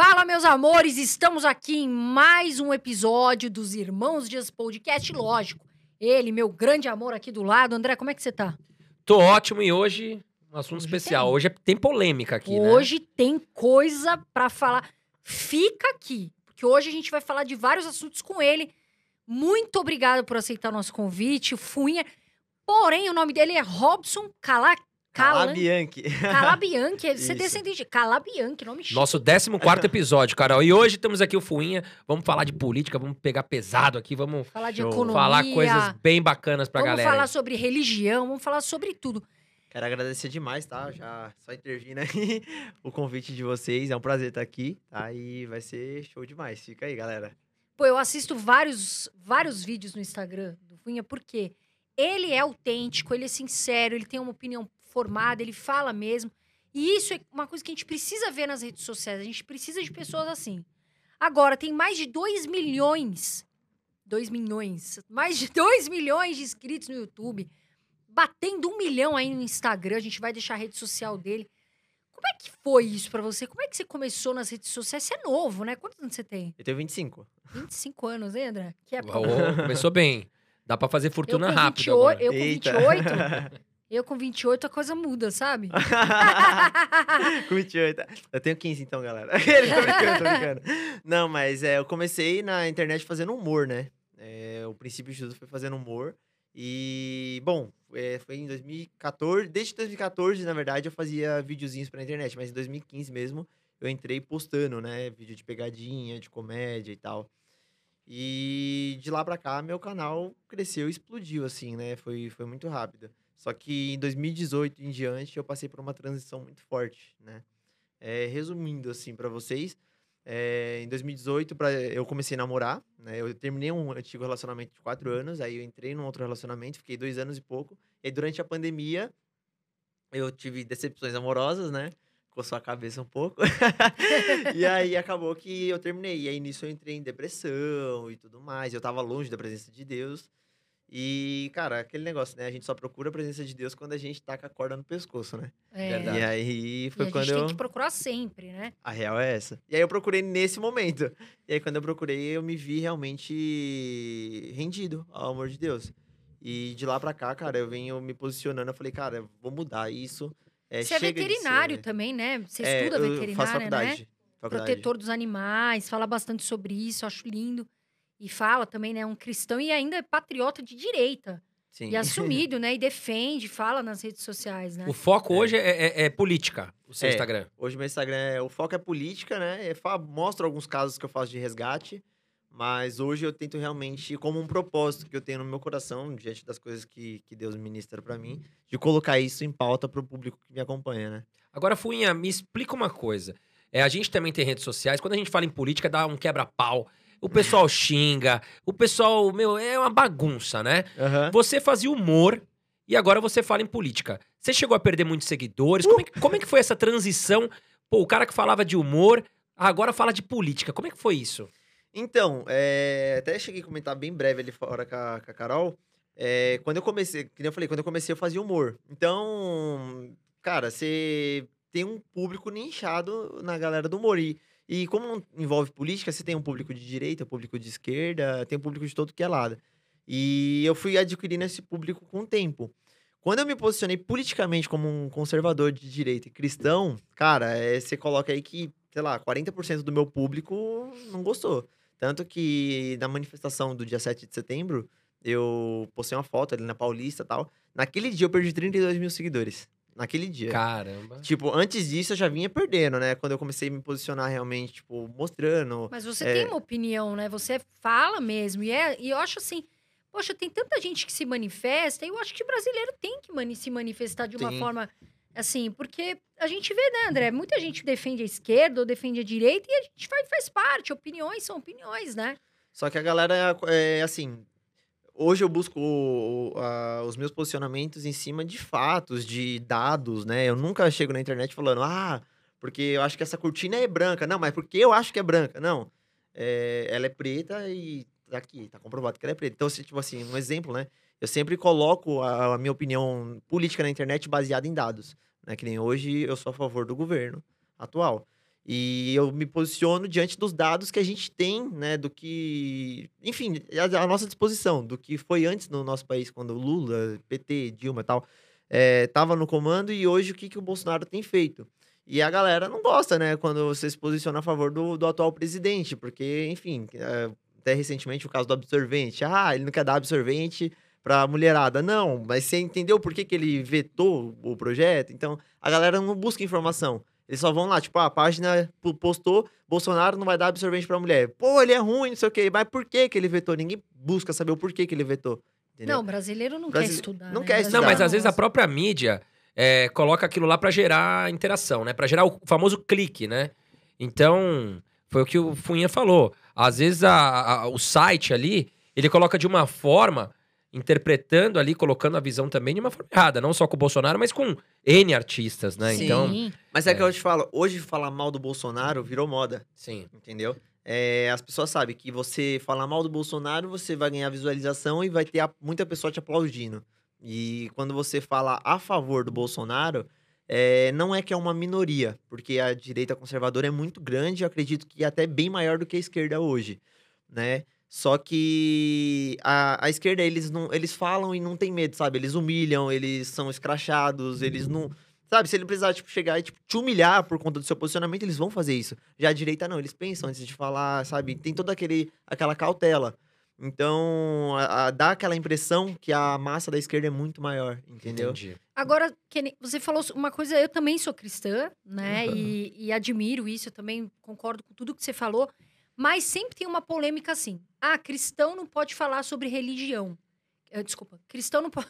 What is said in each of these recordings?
Fala, meus amores, estamos aqui em mais um episódio dos Irmãos Dias Podcast, lógico. Ele, meu grande amor aqui do lado. André, como é que você tá? Tô ótimo e hoje um assunto Hoje especial. tem. Hoje é- tem polêmica aqui, né? hoje tem coisa pra falar. Fica aqui, porque hoje a gente vai falar de vários assuntos com ele. Muito obrigado por aceitar nosso convite, o Fuinha. Porém, o nome dele é Robson Cala... Cala... Calabianchi. Calabianchi. Você Isso. descendente de Calabianchi, nome chique. Nosso 14 episódio, Carol. E hoje temos aqui o Fuinha. Vamos falar de política, vamos pegar pesado aqui, vamos Falar de economia. falar coisas bem bacanas pra vamos galera. falar aí. sobre religião, vamos falar sobre tudo. Quero agradecer demais, tá? Já só intervindo aí o convite de vocês. É um prazer estar aqui, tá? E vai ser show demais. Fica aí, galera. Pô, eu assisto vários, vários vídeos no Instagram do Funha, porque ele é autêntico, ele é sincero, ele tem uma opinião formada, ele fala mesmo. E isso é uma coisa que a gente precisa ver nas redes sociais. A gente precisa de pessoas assim. Agora, tem mais de 2 milhões. 2 milhões. Mais de 2 milhões de inscritos no YouTube. Batendo um milhão aí no Instagram. A gente vai deixar a rede social dele. Como é que foi isso pra você? Como é que você começou nas redes sociais? Você é novo, né? Quantos anos você tem? Eu tenho 25. 25 anos, hein, André? Que é Ô, começou bem. Dá pra fazer fortuna com rápido 28, agora. eu com Eita. 28, eu com 28 a coisa muda, sabe? Com 28. Eu tenho 15 então, galera. tô brincando, tô brincando. Não, mas é, eu comecei na internet fazendo humor, né? É, o princípio de tudo foi fazendo humor. E, bom, é, foi em 2014. Desde 2014, na verdade, eu fazia videozinhos pra internet. Mas em 2015 mesmo, eu entrei postando, né? Vídeo de pegadinha, de comédia e tal. E de lá pra cá, meu canal cresceu explodiu, assim, né? Foi, foi muito rápido. Só que em 2018 em diante, eu passei por uma transição muito forte, né? É, resumindo, assim, pra vocês, é, em 2018 pra, eu comecei a namorar, né? Eu terminei um antigo relacionamento de quatro anos, aí eu entrei num outro relacionamento, fiquei dois anos e pouco. E durante a pandemia, eu tive decepções amorosas, né? Coçou a cabeça um pouco. e aí acabou que eu terminei. E aí nisso eu entrei em depressão e tudo mais. Eu tava longe da presença de Deus. E, cara, aquele negócio, né? A gente só procura a presença de Deus quando a gente tá com a corda no pescoço, né? É, Verdade. E aí e foi a quando gente eu. tem que procurar sempre, né? A real é essa. E aí eu procurei nesse momento. E aí quando eu procurei, eu me vi realmente rendido ao amor de Deus. E de lá pra cá, cara, eu venho me posicionando. Eu falei, cara, eu vou mudar isso. É, Você é veterinário ser- também, né? Você É, estuda eu faço né? faculdade. faculdade. Protetor dos animais, fala bastante sobre isso, acho lindo. E fala também, né? Um cristão e ainda é patriota de direita. Sim. E assumido, né? E defende, fala nas redes sociais, né? O foco hoje é, é- é política, o seu É. Instagram. Hoje meu Instagram, é, o foco é política, né? Eu fa- mostro alguns casos que eu faço de resgate, mas hoje eu tento realmente, como um propósito que eu tenho no meu coração, diante das coisas que, que Deus ministra pra mim, de colocar isso em pauta pro público que me acompanha, né? Agora, Fuinha, me explica uma coisa. É, a gente também tem redes sociais. Quando a gente fala em política, dá um quebra-pau. O pessoal xinga. O pessoal, meu, é uma bagunça, né? Aham. Você fazia humor e agora você fala em política. Você chegou a perder muitos seguidores? Como, é que, como é que foi essa transição? Pô, o cara que falava de humor agora fala de política. Como é que foi isso? Então, é, até cheguei a comentar bem breve ali fora com a, com a Carol. É, quando eu comecei, que nem eu falei, quando eu comecei eu fazia humor. Então, cara, você tem um público nichado na galera do humor. E, e como envolve política, você tem um público de direita, um público de esquerda, tem um público de todo que é lado. E eu fui adquirindo esse público com o tempo. Quando eu me posicionei politicamente como um conservador de direita e cristão, cara, é, você coloca aí que, sei lá, 40% do meu público não gostou. Tanto que na manifestação do dia 7 de setembro, eu postei uma foto ali na Paulista e tal. Naquele dia eu perdi 32 mil seguidores. Naquele dia. Caramba. Tipo, antes disso eu já vinha perdendo, né? Quando eu comecei a me posicionar realmente, tipo, mostrando. Mas você É. tem uma opinião, né? Você fala mesmo. E, é, e eu acho assim, poxa, tem tanta gente que se manifesta, e eu acho que brasileiro tem que mani- se manifestar de uma Tem. forma assim, porque a gente vê, né, André? Muita gente defende a esquerda ou defende a direita, e a gente faz, faz parte. Opiniões são opiniões, né? Só que a galera, é assim. Hoje eu busco os meus posicionamentos em cima de fatos, de dados, né? Eu nunca chego na internet falando, ah, porque eu acho que essa cortina é branca. Não, mas porque eu acho que é branca. Não. É, ela é preta e tá aqui, tá comprovado que ela é preta. Então, se, tipo assim, um exemplo, né? Eu sempre coloco a, a minha opinião política na internet baseada em dados. Né? Que nem hoje eu sou a favor do governo atual. E eu me posiciono diante dos dados que a gente tem, né, do que, enfim, à nossa disposição, do que foi antes no nosso país, quando Lula, PT, Dilma e tal, estava no comando e hoje o que, que o Bolsonaro tem feito. E a galera não gosta, né, quando você se posiciona a favor do, do atual presidente, porque, enfim, é, até recentemente o caso do absorvente. Ah, ele não quer dar absorvente pra mulherada. Não, mas você entendeu por que, que ele vetou o projeto? Então, a galera não busca informação. Eles só vão lá, tipo, ah, a página postou, Bolsonaro não vai dar absorvente pra mulher. Pô, ele é ruim, não sei o quê. Mas por que que ele vetou? Ninguém busca saber o porquê que ele vetou. Entendeu? Não, brasileiro não Brasi- quer estudar. não né? quer Não, estudar. mas às vezes a própria mídia é, coloca aquilo lá pra gerar interação, né? Pra gerar o famoso clique, né? Então, foi o que o Funha falou. Às vezes a- a- o site ali, ele coloca de uma forma, interpretando ali, colocando a visão também de uma forma errada. Não só com o Bolsonaro, mas com N artistas, né? Sim. Então, Mas é, que eu te falo, hoje falar mal do Bolsonaro virou moda, sim. entendeu? É, as pessoas sabem que você falar mal do Bolsonaro, você vai ganhar visualização e vai ter a- muita pessoa te aplaudindo. E quando você fala a favor do Bolsonaro, é, não é que é uma minoria, porque a direita conservadora é muito grande, eu acredito que é até bem maior do que a esquerda hoje, né? Só que a, a esquerda, eles não eles falam e não tem medo, sabe? Eles humilham, eles são escrachados, eles não... Sabe, se ele precisar, tipo, chegar e tipo, te humilhar por conta do seu posicionamento, eles vão fazer isso. Já a direita, não, eles pensam antes de falar, sabe? Tem toda aquele, aquela cautela. Então, a, a- dá aquela impressão que a massa da esquerda é muito maior, entendeu? Entendi. Agora, Kenny, você falou uma coisa, eu também sou cristã, né? E, e admiro isso, eu também concordo com tudo que você falou. Mas sempre tem uma polêmica assim. Ah, cristão não pode falar sobre religião. Eh, desculpa, cristão não pode.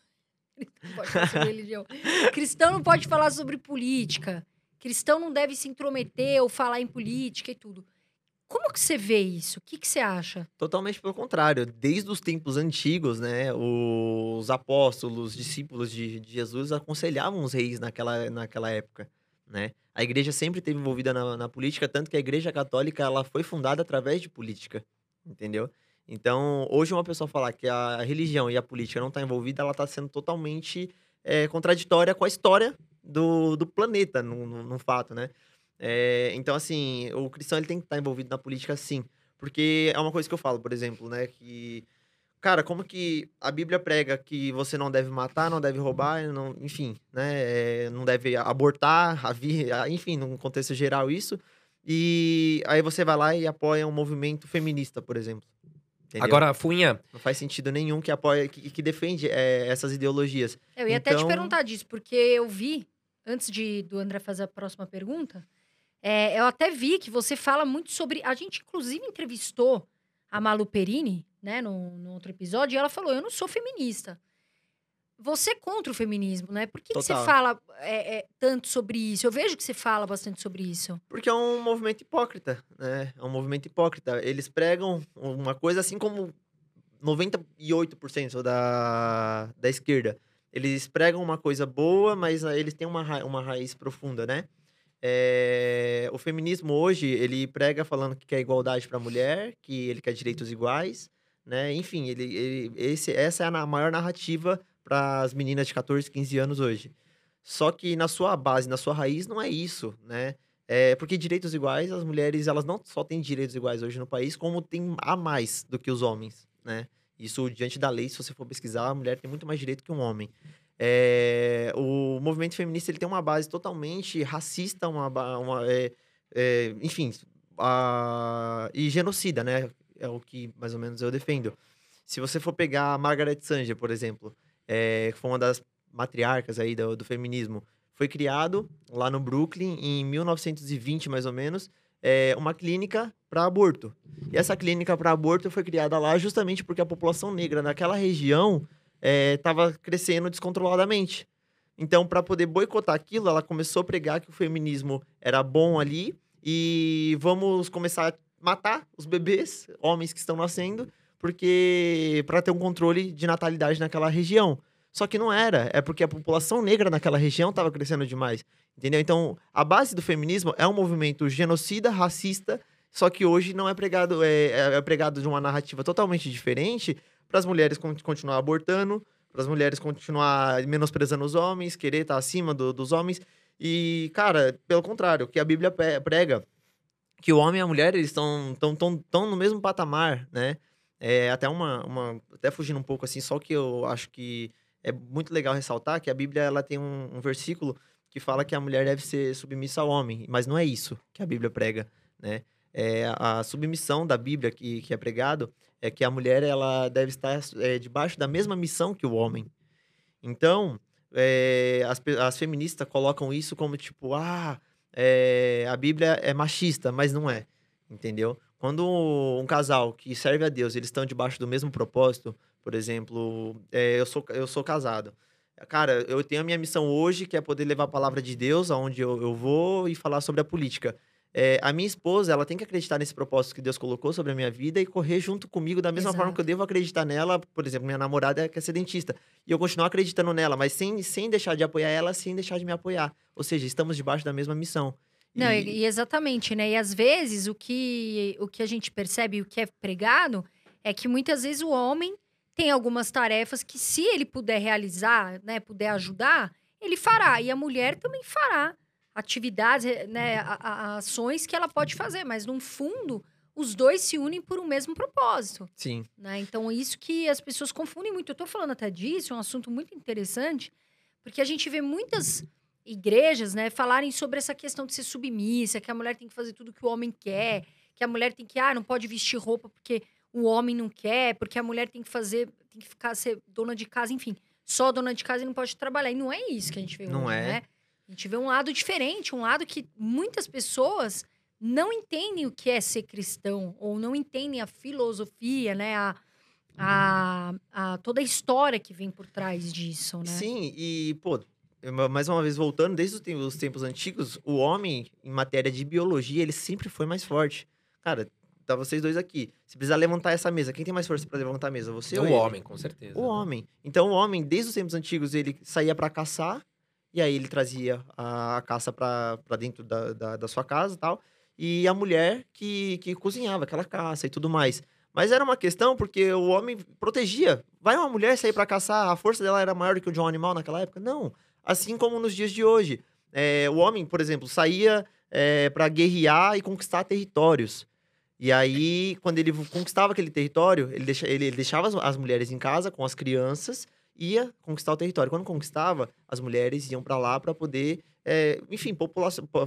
não pode falar sobre religião. Cristão não pode falar sobre política. Cristão não deve se intrometer ou falar em política e tudo. Como que você vê isso? O que, que você acha? Totalmente pelo contrário. Desde os tempos antigos, né? Os apóstolos, discípulos de, de Jesus aconselhavam os reis naquela, naquela época, né? A igreja sempre esteve envolvida na, na política, tanto que a igreja católica ela foi fundada através de política, entendeu? Então, hoje uma pessoa falar que a religião e a política não está envolvida, ela está sendo totalmente é, contraditória com a história do, do planeta, no, no, no fato, né? É, então, assim, o cristão ele tem que estar envolvido na política, sim. Porque é uma coisa que eu falo, por exemplo, né? Que, cara, como que a Bíblia prega que você não deve matar, não deve roubar, não, enfim, né? é, não deve abortar, a vi- a- enfim, num contexto geral isso. E aí você vai lá e apoia um movimento feminista, por exemplo. Entendeu? Agora, Funha, Não faz sentido nenhum que apoia, que, que defende é, essas ideologias. Eu ia até te Então- perguntar disso, porque eu vi, antes de do André fazer a próxima pergunta, é, eu até vi que você fala muito sobre. A gente, inclusive, entrevistou a Malu Perini, né, no, no outro episódio, e ela falou: Eu não sou feminista. Você é contra o feminismo, né? Por que, que você fala é, é, tanto sobre isso? Eu vejo que você fala bastante sobre isso. Porque é um movimento hipócrita, né? É um movimento hipócrita. Eles pregam uma coisa assim como 98% da, da esquerda. Eles pregam uma coisa boa, mas eles têm uma, ra- uma raiz profunda, né? É, o feminismo hoje, ele prega falando que quer igualdade para a mulher, que ele quer direitos iguais, né? Enfim, ele, ele- esse, essa é a maior narrativa para as meninas de 14, 15 anos hoje. Só que na sua base, na sua raiz, não é isso, né? É, porque direitos iguais, as mulheres, elas não só têm direitos iguais hoje no país, como tem a mais do que os homens, né? Isso, diante da lei, se você for pesquisar, a mulher tem muito mais direito que um homem. É, o movimento feminista, ele tem uma base totalmente racista, uma, uma é, é, enfim, a- e genocida, né? É o que, mais ou menos, eu defendo. Se você for pegar a Margaret Sanger, por exemplo, é, que foi uma das matriarcas aí do, do feminismo, foi criado lá no Brooklyn em 1920 mais ou menos é, uma clínica para aborto. E essa clínica para aborto foi criada lá justamente porque a população negra naquela região estava crescendo descontroladamente. Então, para poder boicotar aquilo, ela começou a pregar que o feminismo era bom ali e vamos começar a matar os bebês, homens que estão nascendo, porque para ter um controle de natalidade naquela região. Só que não era, é porque a população negra naquela região estava crescendo demais, entendeu? Então, a base do feminismo é um movimento genocida, racista, só que hoje não é pregado, é, é- é pregado de uma narrativa totalmente diferente para as mulheres con- continuar abortando, para as mulheres continuar menosprezando os homens, querer estar acima do- dos homens. E, cara, pelo contrário, o que a Bíblia prega que o homem e a mulher eles estão tão, tão, tão no mesmo patamar, né? É até uma, uma até fugindo um pouco assim, só que eu acho que é muito legal ressaltar que a Bíblia ela tem um, um versículo que fala que a mulher deve ser submissa ao homem, mas não é isso que a Bíblia prega, né? É, a submissão da Bíblia que, que é pregado é que a mulher ela deve estar é, debaixo da mesma missão que o homem. Então, é, as, as feministas colocam isso como tipo, ah, é, a Bíblia é machista, mas não é, entendeu? Quando um casal que serve a Deus, eles estão debaixo do mesmo propósito, por exemplo, é, eu, sou, eu sou casado. Cara, eu tenho a minha missão hoje, que é poder levar a palavra de Deus aonde eu, eu vou e falar sobre a política. É, a minha esposa, ela tem que acreditar nesse propósito que Deus colocou sobre a minha vida e correr junto comigo da mesma Exato. forma que eu devo acreditar nela. Por exemplo, minha namorada quer ser dentista. E eu continuar acreditando nela, mas sem, sem deixar de apoiar ela, sem deixar de me apoiar. Ou seja, estamos debaixo da mesma missão. Não, e, e exatamente, né? E às vezes o que, o que a gente percebe, o que é pregado, é que muitas vezes o homem tem algumas tarefas que, se ele puder realizar, né, puder ajudar, ele fará. E a mulher também fará atividades, eh, né, a- a- ações que ela pode fazer, mas no fundo, os dois se unem por um mesmo propósito. Sim. né? Então, isso que as pessoas confundem muito. Eu tô falando até disso, é um assunto muito interessante, porque a gente vê muitas igrejas, né, falarem sobre essa questão de ser submissa, que a mulher tem que fazer tudo que o homem quer, que a mulher tem que, ah, não pode vestir roupa porque o homem não quer, porque a mulher tem que fazer, tem que ficar ser dona de casa, enfim, só dona de casa e não pode trabalhar. E não é isso que a gente vê Não hoje, é. né? A gente vê um lado diferente, um lado que muitas pessoas não entendem o que é ser cristão, ou não entendem a filosofia, né? A, a, a- toda a história que vem por trás disso, né? Sim, e, pô, mais uma vez voltando, desde os tempos, os tempos antigos, o homem, em matéria de biologia, ele sempre foi mais forte. Cara, tá vocês dois aqui. Se precisar levantar essa mesa, quem tem mais força pra levantar a mesa? Você É ou o ele? homem, com certeza. O né? homem. Então, o homem, desde os tempos antigos, ele saía pra caçar, e aí ele trazia a, caça pra dentro da, da, da sua casa e tal. E a mulher que, que cozinhava aquela caça e tudo mais. Mas era uma questão porque o homem protegia. Vai uma mulher sair pra caçar, a força dela era maior do que o de um animal naquela época? Não. Assim como nos dias de hoje. É, o homem, por exemplo, saía é, para guerrear e conquistar territórios. E aí, quando ele conquistava aquele território, ele, deixa- ele- ele deixava as mulheres em casa com as crianças, ia conquistar o território. Quando conquistava, as mulheres iam para lá para poder, é, enfim,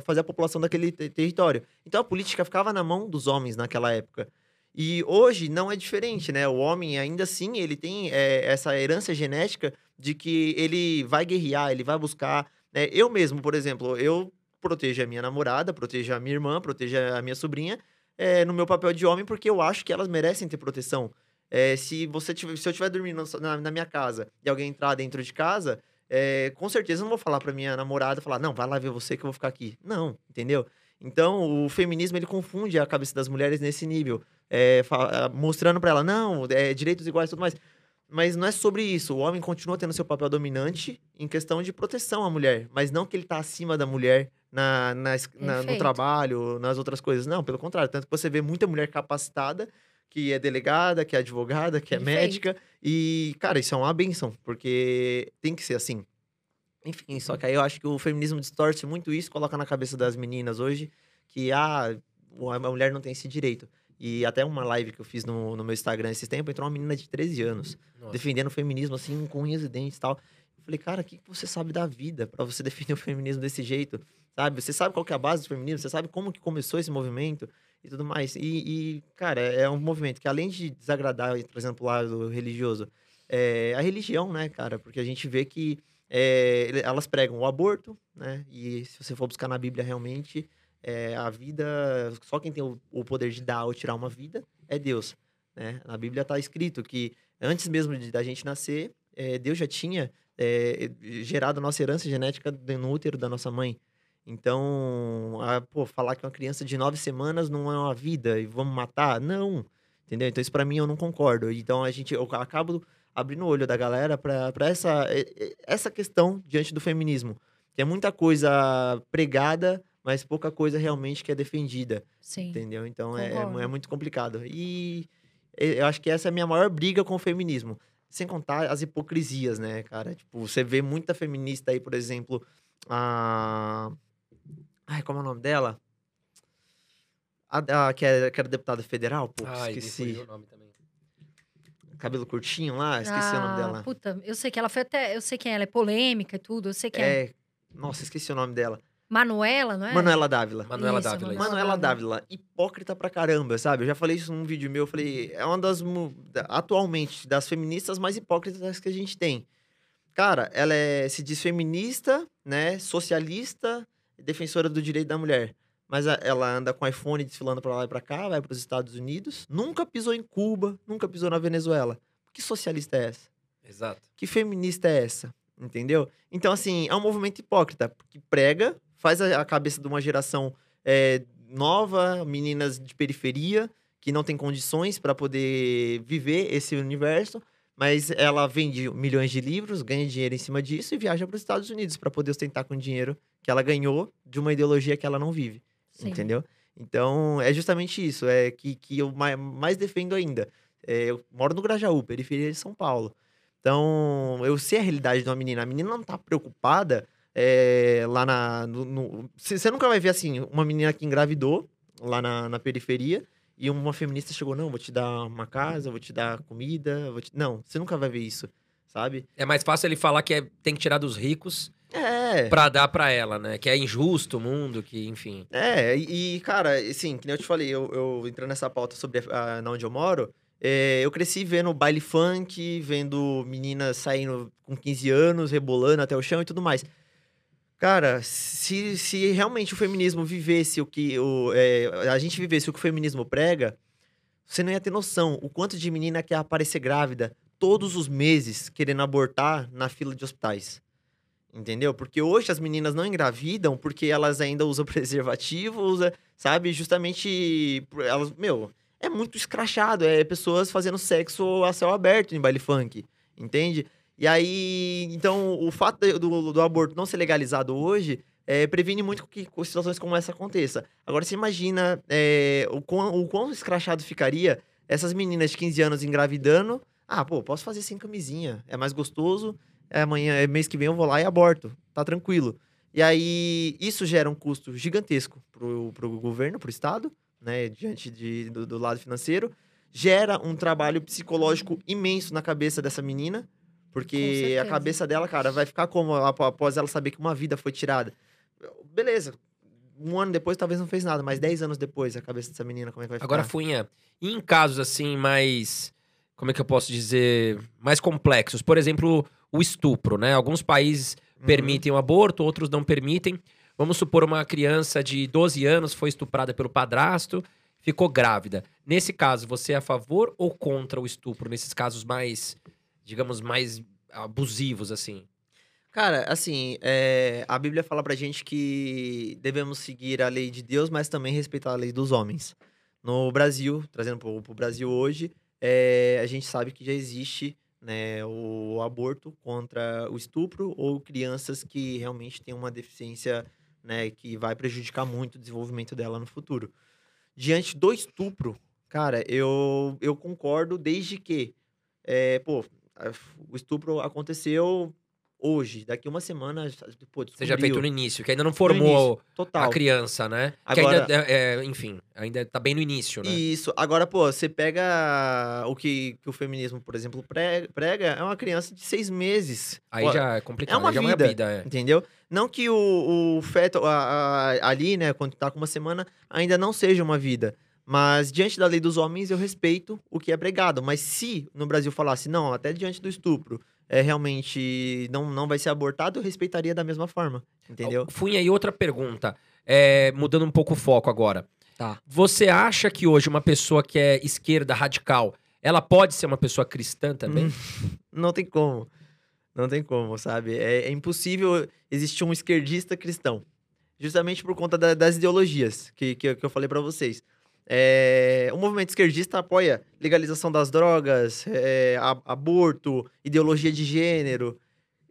fazer a população daquele te- território. Então a política ficava na mão dos homens naquela época. E hoje não é diferente, né? O homem, ainda assim, ele tem é, essa herança genética de que ele vai guerrear, ele vai buscar. né? Eu mesmo, por exemplo, eu protejo a minha namorada, protejo a minha irmã, protejo a minha sobrinha, é, no meu papel de homem, porque eu acho que elas merecem ter proteção. É, se você tiver, se eu estiver dormindo na, na minha casa e alguém entrar dentro de casa, é, com certeza eu não vou falar pra minha namorada, falar, não, vai lá ver você que eu vou ficar aqui. Não, entendeu? Então, o feminismo, ele confunde a cabeça das mulheres nesse nível. É, mostrando pra ela, não, é direitos iguais e tudo mais. Mas não é sobre isso. O homem continua tendo seu papel dominante em questão de proteção à mulher. Mas não que ele tá acima da mulher na, na na- no trabalho, nas outras coisas. Não, pelo contrário. Tanto que você vê muita mulher capacitada, que é delegada, que é advogada, que é Perfeito. médica. E, cara, isso é uma benção, porque tem que ser assim. Enfim, só que aí eu acho que o feminismo distorce muito isso, coloca na cabeça das meninas hoje que, ah, a mulher não tem esse direito. E até uma live que eu fiz no, no meu Instagram esses tempos, entrou uma menina de 13 anos, Nossa. defendendo o feminismo, assim, com unhas e dentes e tal. Eu falei, cara, o que que você sabe da vida pra você defender o feminismo desse jeito? Sabe? Você sabe qual que é a base do feminismo? Você sabe como que começou esse movimento e tudo mais? E, e, cara, é um movimento que além de desagradar, e trazendo pro lado religioso, é a religião, né, cara? Porque a gente vê que é, elas pregam o aborto, né? E se você for buscar na Bíblia realmente, é, a vida, só quem tem o, o poder de dar ou tirar uma vida é Deus, né? Na Bíblia está escrito que antes mesmo de, da gente nascer, é, Deus já tinha é, gerado a nossa herança genética no útero da nossa mãe. Então, pô, falar que uma criança de nove semanas não é uma vida e vamos matar? Não, entendeu? Então, isso pra mim eu não concordo. Então, a gente, eu acabo abrindo o olho da galera pra pra essa, essa questão diante do feminismo. Que é muita coisa pregada, mas pouca coisa realmente que é defendida. Sim. Entendeu? Então é, é é muito complicado. E e- eu acho que essa é a minha maior briga com o feminismo. Sem contar as hipocrisias, né, cara? Tipo, você vê muita feminista aí, por exemplo, a. Ai, como é o nome dela? A, a que, era, que era deputada federal, pô, Ai, esqueci. o nome também. Cabelo curtinho lá, esqueci o nome Ah, dela. Puta, eu sei que ela foi até. Eu sei quem é, ela é polêmica e tudo. Eu sei quem é. É. Nossa, esqueci o nome dela. Manuela, não é? Manuela Dávila. Manuela Isso, Dávila. Manuela Manuela Dávila, hipócrita pra caramba, sabe? Eu já falei isso num vídeo meu, eu falei, é uma das, atualmente, das feministas mais hipócritas que a gente tem. Cara, ela é, se diz feminista, né, socialista, defensora do direito da mulher. Mas ela anda com iPhone desfilando pra lá e pra cá, vai pros Estados Unidos, nunca pisou em Cuba, nunca pisou na Venezuela. Que socialista é essa? Exato. Que feminista é essa? Entendeu? Então, assim, é um movimento hipócrita, que prega, faz a, a cabeça de uma geração é, nova, meninas de periferia, que não tem condições para poder viver esse universo, mas ela vende milhões de livros, ganha dinheiro em cima disso e viaja para os Estados Unidos para poder ostentar com o dinheiro que ela ganhou de uma ideologia que ela não vive. Sim. Entendeu? Então, é justamente isso, é que, que eu mai- mais defendo ainda. É, eu moro no Grajaú, periferia de São Paulo. Então, eu sei a realidade de uma menina. A menina não tá preocupada é, lá na. você nunca vai ver assim, uma menina que engravidou lá na, na periferia e uma feminista chegou, não, vou te dar uma casa, vou te dar comida, vou te... Não, você nunca vai ver isso, sabe? É mais fácil ele falar que é- tem que tirar dos ricos É. pra dar pra ela, né? Que é injusto o mundo, que, enfim. É, e, cara, assim, que nem eu te falei, eu, eu entrando nessa pauta sobre a, a- na onde eu moro, é, eu cresci vendo baile funk, vendo meninas saindo com 15 anos, rebolando até o chão e tudo mais. Cara, se, se realmente o feminismo vivesse o que o, é, a gente vivesse o que o feminismo prega, você não ia ter noção o quanto de menina quer aparecer grávida todos os meses querendo abortar na fila de hospitais. Entendeu? Porque hoje as meninas não engravidam porque elas ainda usam preservativo, usa, sabe? Justamente elas, meu, é muito escrachado, é pessoas fazendo sexo a céu aberto em baile funk, entende? E aí, então, o fato do, do aborto não ser legalizado hoje é, previne muito que situações como essa aconteça. Agora, você imagina é, o, quão, o quão escrachado ficaria essas meninas de 15 anos engravidando. Ah, pô, posso fazer sem camisinha, é mais gostoso, é amanhã, é mês que vem eu vou lá e aborto, tá tranquilo. E aí, isso gera um custo gigantesco pro, pro governo, pro Estado, né, diante de, do, do lado financeiro. Gera um trabalho psicológico imenso na cabeça dessa menina, porque a cabeça dela, cara, vai ficar como ap- após ela saber que uma vida foi tirada. Beleza, um ano depois talvez não fez nada, mas dez anos depois, a cabeça dessa menina, como é que vai ficar? Agora, Funha, e em casos assim mais. Como é que eu posso dizer? Mais complexos. Por exemplo, o estupro, né? Alguns países Uhum. permitem o aborto, outros não permitem. Vamos supor uma criança de 12 anos foi estuprada pelo padrasto, ficou grávida. Nesse caso, você é a favor ou contra o estupro? Nesses casos mais, digamos, mais abusivos, assim? Cara, assim, é, a Bíblia fala pra gente que devemos seguir a lei de Deus, mas também respeitar a lei dos homens. No Brasil, trazendo pro, pro Brasil hoje, é, a gente sabe que já existe né, o aborto contra o estupro ou crianças que realmente têm uma deficiência né, que vai prejudicar muito o desenvolvimento dela no futuro. Diante do estupro, cara, eu, eu concordo desde que, é, pô, o estupro aconteceu hoje, daqui uma semana, pô, Seja feito no início, que ainda não formou início, a criança, né? Que Agora- ainda, é, é, enfim, ainda tá bem no início, né? Isso. Agora, pô, você pega o que, que o feminismo, por exemplo, pre- prega, é uma criança de seis meses. Aí Pô, já é complicado, é uma vida. é uma vida, é. Entendeu? Não que o, o feto a- a- ali, né, quando tá com uma semana, ainda não seja uma vida. Mas diante da lei dos homens, eu respeito o que é pregado. Mas se no Brasil falasse, não, até diante do estupro, é realmente não, não vai ser abortado, eu respeitaria da mesma forma. Entendeu? Funha, e outra pergunta, é, mudando um pouco o foco agora. Tá. Você acha que hoje uma pessoa que é esquerda radical, ela pode ser uma pessoa cristã também? Hum. Não tem como. Não tem como, sabe? É, é impossível existir um esquerdista cristão. Justamente por conta da- das ideologias que, que, eu- que eu falei pra vocês. É, o movimento esquerdista apoia legalização das drogas, é, aborto, ideologia de gênero.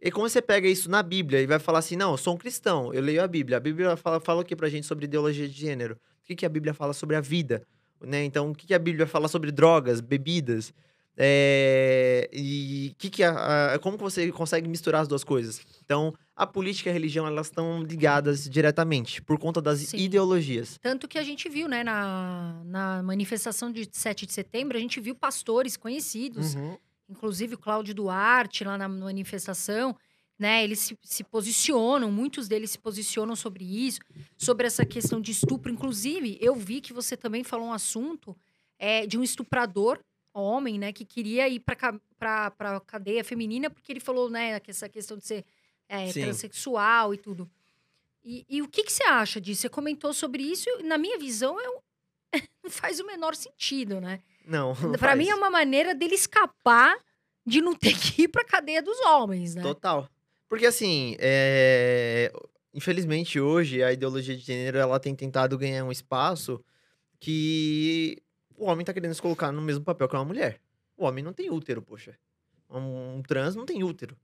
E como você pega isso na Bíblia e vai falar assim, não, eu sou um cristão, eu leio a Bíblia. A Bíblia fala, fala o que pra gente sobre ideologia de gênero? O que, que a Bíblia fala sobre a vida? Né? Então, o que, que a Bíblia fala sobre drogas, bebidas? É, e que que a, a- como que você consegue misturar as duas coisas? Então, a política e a religião, elas estão ligadas diretamente, por conta das Sim. ideologias. Tanto que a gente viu, né, na, na manifestação de 7 de setembro, a gente viu pastores conhecidos, Uhum. inclusive o Cláudio Duarte, lá na manifestação, né? Eles se, se posicionam, muitos deles se posicionam sobre isso, sobre essa questão de estupro. Inclusive, eu vi que você também falou um assunto é, de um estuprador, homem, né, que queria ir para para cadeia feminina, porque ele falou, né, que essa questão de ser é, transexual e tudo. E, e o que, que você acha disso? Você comentou sobre isso, e, na minha visão, é um- não faz o menor sentido, né? Não, não Pra mim é uma maneira dele escapar de não ter que ir pra cadeia dos homens, né? Total. Porque assim, é, infelizmente hoje a ideologia de gênero ela tem tentado ganhar um espaço que o homem tá querendo se colocar no mesmo papel que uma mulher. O homem não tem útero, poxa. Um, um trans não tem útero.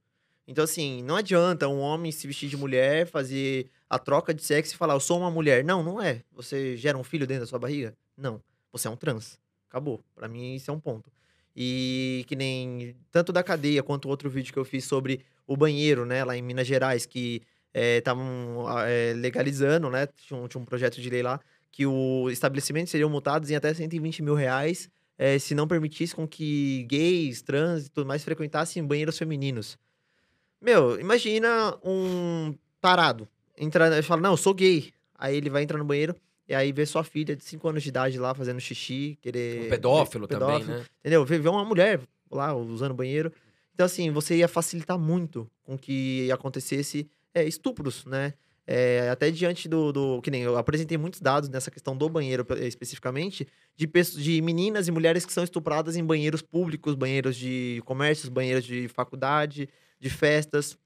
Então, assim, não adianta um homem se vestir de mulher, fazer a troca de sexo e falar, eu sou uma mulher. Não, não é. Você gera um filho dentro da sua barriga? Não. Você é um trans. Acabou. Pra mim, isso é um ponto. E que nem tanto da cadeia quanto outro vídeo que eu fiz sobre o banheiro, né, lá em Minas Gerais, que estavam legalizando, né? Tinha um, tinha um projeto de lei lá, que o estabelecimento seriam multados em até 120 mil reais eh, se não permitisse com que gays, trans e tudo mais frequentassem banheiros femininos. Meu, imagina um tarado. Entra, ele fala, não, eu sou gay. Aí ele vai entrar no banheiro e aí vê sua filha de 5 anos de idade lá fazendo xixi, querer. Um pedófilo, pedófilo. também, né? Entendeu? Vê, vê uma mulher lá usando banheiro. Então, assim, você ia facilitar muito com que acontecesse é, estupros, né? É, até diante do, do. Que nem eu apresentei muitos dados nessa questão do banheiro eh, especificamente, de, pessoas, de meninas e mulheres que são estupradas em banheiros públicos, banheiros de comércios, banheiros de faculdade, de festas.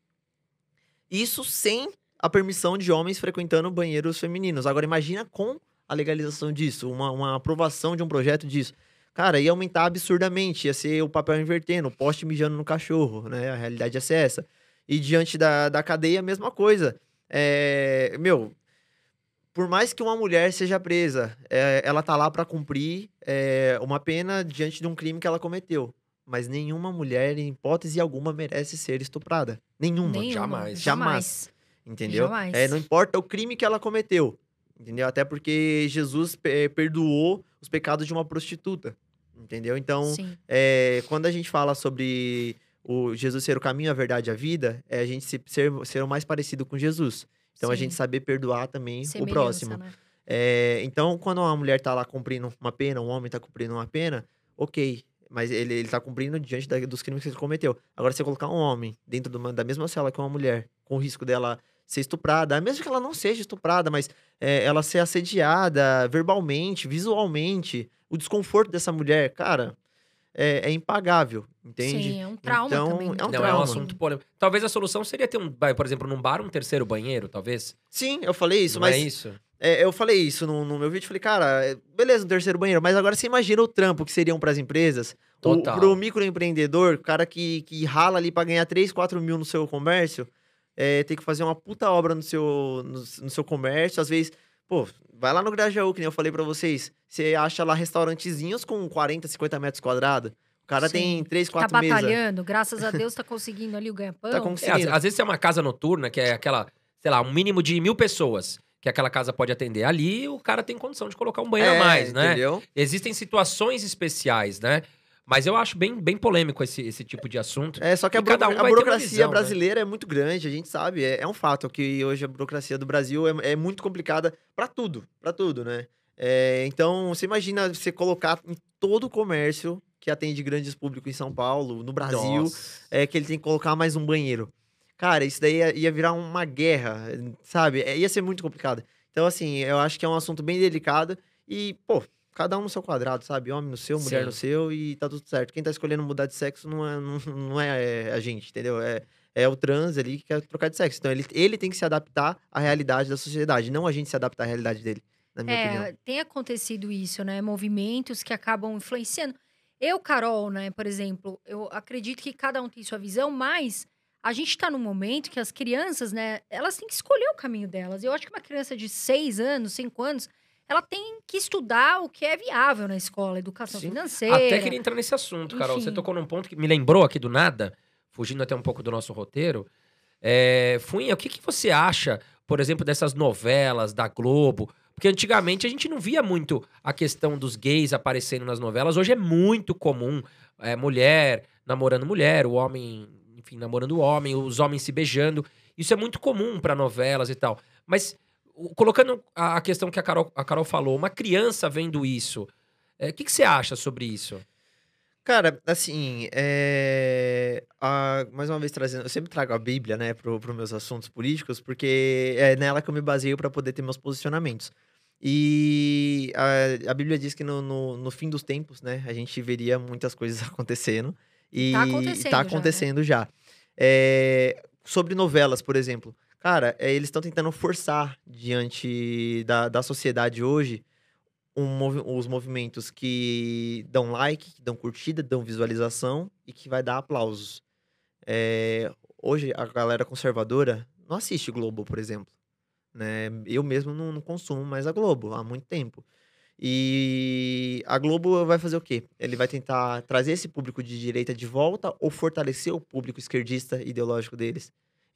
Isso sem a permissão de homens frequentando banheiros femininos. Agora, imagina com a legalização disso, uma, uma aprovação de um projeto disso. Cara, ia aumentar absurdamente, ia ser o papel invertendo, o poste mijando no cachorro, né? A realidade ia ser essa. E diante da, da cadeia, a mesma coisa. É, meu, por mais que uma mulher seja presa, é, ela tá lá para cumprir é, uma pena diante de um crime que ela cometeu. Mas nenhuma mulher, em hipótese alguma, merece ser estuprada. Nenhuma. Nenhuma, jamais. Jamais. Entendeu? Jamais. É, não importa o crime que ela cometeu. Entendeu? Até porque Jesus eh, perdoou os pecados de uma prostituta. Entendeu? Então, é, quando a gente fala sobre o Jesus ser o caminho, a verdade e a vida, é a gente se- ser, ser o mais parecido com Jesus. Então, a Sim. gente saber perdoar também o Semelhança, próximo. né? É, então, quando uma mulher tá lá cumprindo uma pena, um homem tá cumprindo uma pena, ok. Mas ele, ele tá cumprindo diante da- dos crimes que ele cometeu. Agora, você colocar um homem dentro de uma- da mesma cela que uma mulher, com o risco dela ser estuprada, mesmo que ela não seja estuprada, mas é, ela ser assediada verbalmente, visualmente, o desconforto dessa mulher, cara, é, é impagável, entende? Sim, é um trauma Então, também. é um muito Não, é um trauma. assunto polêmico. Talvez a solução seria ter um, por exemplo, num bar, um terceiro banheiro, talvez. Sim, eu falei isso, Não mas é isso? É, eu falei isso no, no meu vídeo, falei, cara, é, beleza, um terceiro banheiro, mas agora você imagina o trampo que seriam para as empresas, o, Total. pro microempreendedor, o cara que, que rala ali para ganhar 3, 4 mil no seu comércio, é, tem que fazer uma puta obra no seu, no, no seu comércio, às vezes, pô, vai lá no Grajaú, que nem eu falei para vocês, você acha lá restaurantezinhos com 40, 50 metros quadrados, o cara Sim. tem 3, Tá 4 mesas. batalhando, graças a Deus tá conseguindo ali o ganha-pão. Tá É, às, conseguindo. às vezes é uma casa noturna, que é aquela, sei lá, um mínimo de mil pessoas que aquela casa pode atender. Ali o cara tem condição de colocar um banheiro É, a mais, né? Entendeu? Existem situações especiais, né? Mas eu acho bem, bem polêmico esse, esse tipo de assunto. É, só que a, buro- um a burocracia visão, né? brasileira é muito grande, a gente sabe, é, é um fato que hoje a burocracia do Brasil é, é muito complicada pra tudo, pra tudo, né? É, então, você imagina você colocar em todo o comércio que atende grandes públicos em São Paulo, no Brasil, é que ele tem que colocar mais um banheiro. Cara, isso daí ia, ia virar uma guerra, sabe? É, ia ser muito complicado. Então, assim, eu acho que é um assunto bem delicado e, pô, cada um no seu quadrado, sabe? Homem no seu, mulher Sim. no seu e tá tudo certo. Quem tá escolhendo mudar de sexo não é, não, não é a gente, entendeu? É, é o trans ali que quer trocar de sexo. Então, ele, ele tem que se adaptar à realidade da sociedade, não a gente se adaptar à realidade dele, na minha opinião. É, tem acontecido isso, né? Movimentos que acabam influenciando. Eu, Carol, né, por exemplo, eu acredito que cada um tem sua visão, mas a gente tá num momento que as crianças, né, elas têm que escolher o caminho delas. Eu acho que uma criança de 6 anos, 5 anos, ela tem que estudar o que é viável na escola, educação Sim. financeira. Até queria entrar nesse assunto, Carol. Você Enfim. tocou num ponto que me lembrou aqui do nada, fugindo até um pouco do nosso roteiro. É, Funha, o que, que você acha, por exemplo, dessas novelas da Globo? Porque antigamente a gente não via muito a questão dos gays aparecendo nas novelas. Hoje é muito comum é, mulher namorando mulher, o homem, enfim, namorando o homem, os homens se beijando. Isso é muito comum para novelas e tal. Mas colocando a questão que a Carol, a Carol falou, uma criança vendo isso, é, o que, que você acha sobre isso? Cara, assim, é... a- mais uma vez trazendo, eu sempre trago a Bíblia, né, para os meus assuntos políticos, porque é nela que eu me baseio para poder ter meus posicionamentos. E a, a Bíblia diz que no, no, no fim dos tempos, né, a gente veria muitas coisas acontecendo. E Tá acontecendo tá já, né? acontecendo já. É, sobre novelas, por exemplo. Cara, é, eles estão tentando forçar diante da, da sociedade hoje um os movimentos que dão like, que dão curtida, dão visualização e que vai dar aplausos. É, hoje a galera conservadora não assiste Globo, por exemplo. Né? Eu mesmo não, não consumo mais a Globo há muito tempo. E a Globo vai fazer o quê? Ele vai tentar trazer esse público de direita de volta ou fortalecer o público esquerdista ideológico deles.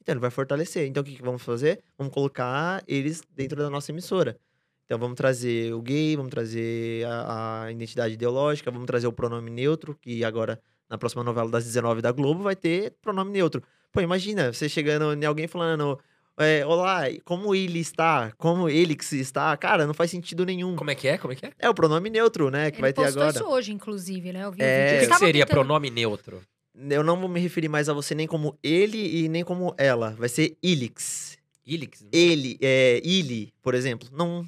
Então ele vai fortalecer. Então o que, que vamos fazer? Vamos colocar eles dentro da nossa emissora. Então vamos trazer o gay, vamos trazer a, a identidade ideológica, vamos trazer o pronome neutro, que agora na próxima novela das 19 da Globo vai ter pronome neutro. Pô, imagina, você chegando em alguém falando, é, olá, como ele está, como ele que se está, cara, não faz sentido nenhum. Como é que é? Como é que é? É o pronome neutro, né, que Ele vai ter postou agora. isso hoje, inclusive, né? Eu vi É. o vídeo. O Ele que, que seria tentando- pronome neutro? Eu não vou me referir mais a você nem como ele e nem como ela. Vai ser Ilix. Ilix? Ele, é, Ili, por exemplo. Não.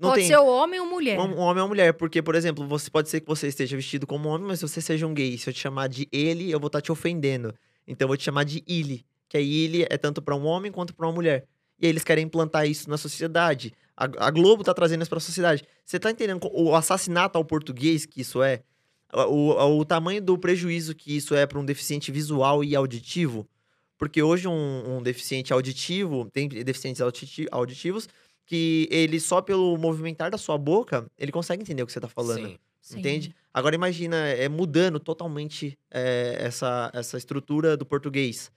Não Pode tem. ser o homem ou mulher. Um, um homem ou mulher, porque, por exemplo, você pode ser que você esteja vestido como homem, mas se você seja um gay, se eu te chamar de ele, eu vou estar te ofendendo. Então eu vou te chamar de ele, que aí ele é tanto para um homem quanto para uma mulher. E aí eles querem implantar isso na sociedade. A, a Globo tá trazendo isso pra sociedade. Você tá entendendo o assassinato ao português que isso é? O, o, o tamanho do prejuízo que isso é para um deficiente visual e auditivo? Porque hoje um, um deficiente auditivo, tem deficientes auditi- auditivos, que ele só pelo movimentar da sua boca, ele consegue entender o que você tá falando. Sim. Sim. Entende? Agora imagina, é mudando totalmente é, essa, essa estrutura do português.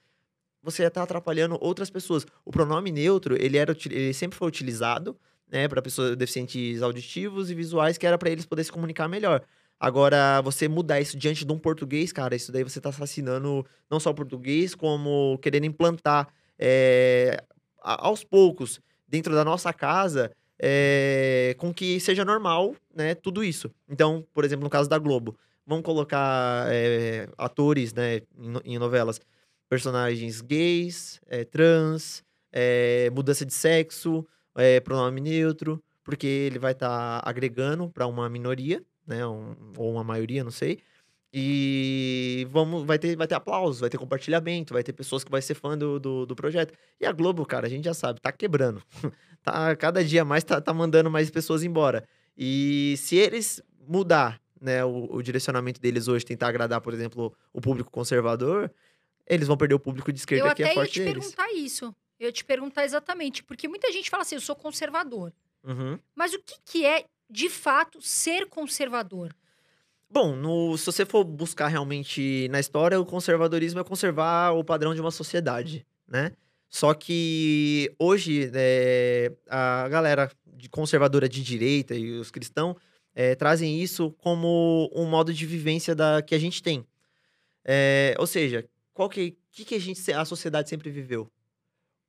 Você está atrapalhando outras pessoas. O pronome neutro, ele, era, ele sempre foi utilizado né, para pessoas deficientes auditivos e visuais, que era para eles poderem se comunicar melhor. Agora, você mudar isso diante de um português, cara, isso daí você está assassinando não só o português, como querendo implantar é, aos poucos, dentro da nossa casa, é, com que seja normal, né, tudo isso. Então, por exemplo, no caso da Globo, vamos colocar é, atores, né, em, no- em novelas, personagens gays, trans, mudança de sexo, pronome neutro, porque ele vai estar agregando para uma minoria, né, um- ou uma maioria, não sei. E vamos, vai ter, vai ter aplausos, vai ter compartilhamento, vai ter pessoas que vai ser fã do, do, do projeto. E a Globo, cara, a gente já sabe, tá quebrando. tá, cada dia mais tá, tá mandando mais pessoas embora. E se eles mudar né, o, o direcionamento deles hoje, tentar agradar, por exemplo, o público conservador, eles vão perder o público de esquerda Eu que até é ia forte te deles. perguntar isso. Eu ia te perguntar exatamente. Porque muita gente fala assim, eu sou conservador. Uhum. Mas o que, que é, de fato, ser conservador? Bom, no- se você for buscar realmente na história, o conservadorismo é conservar o padrão de uma sociedade, né? Só que hoje é, a galera de conservadora de direita e os cristãos é, trazem isso como um modo de vivência da, que a gente tem. É, ou seja, qual que, que, que a, gente, a sociedade sempre viveu?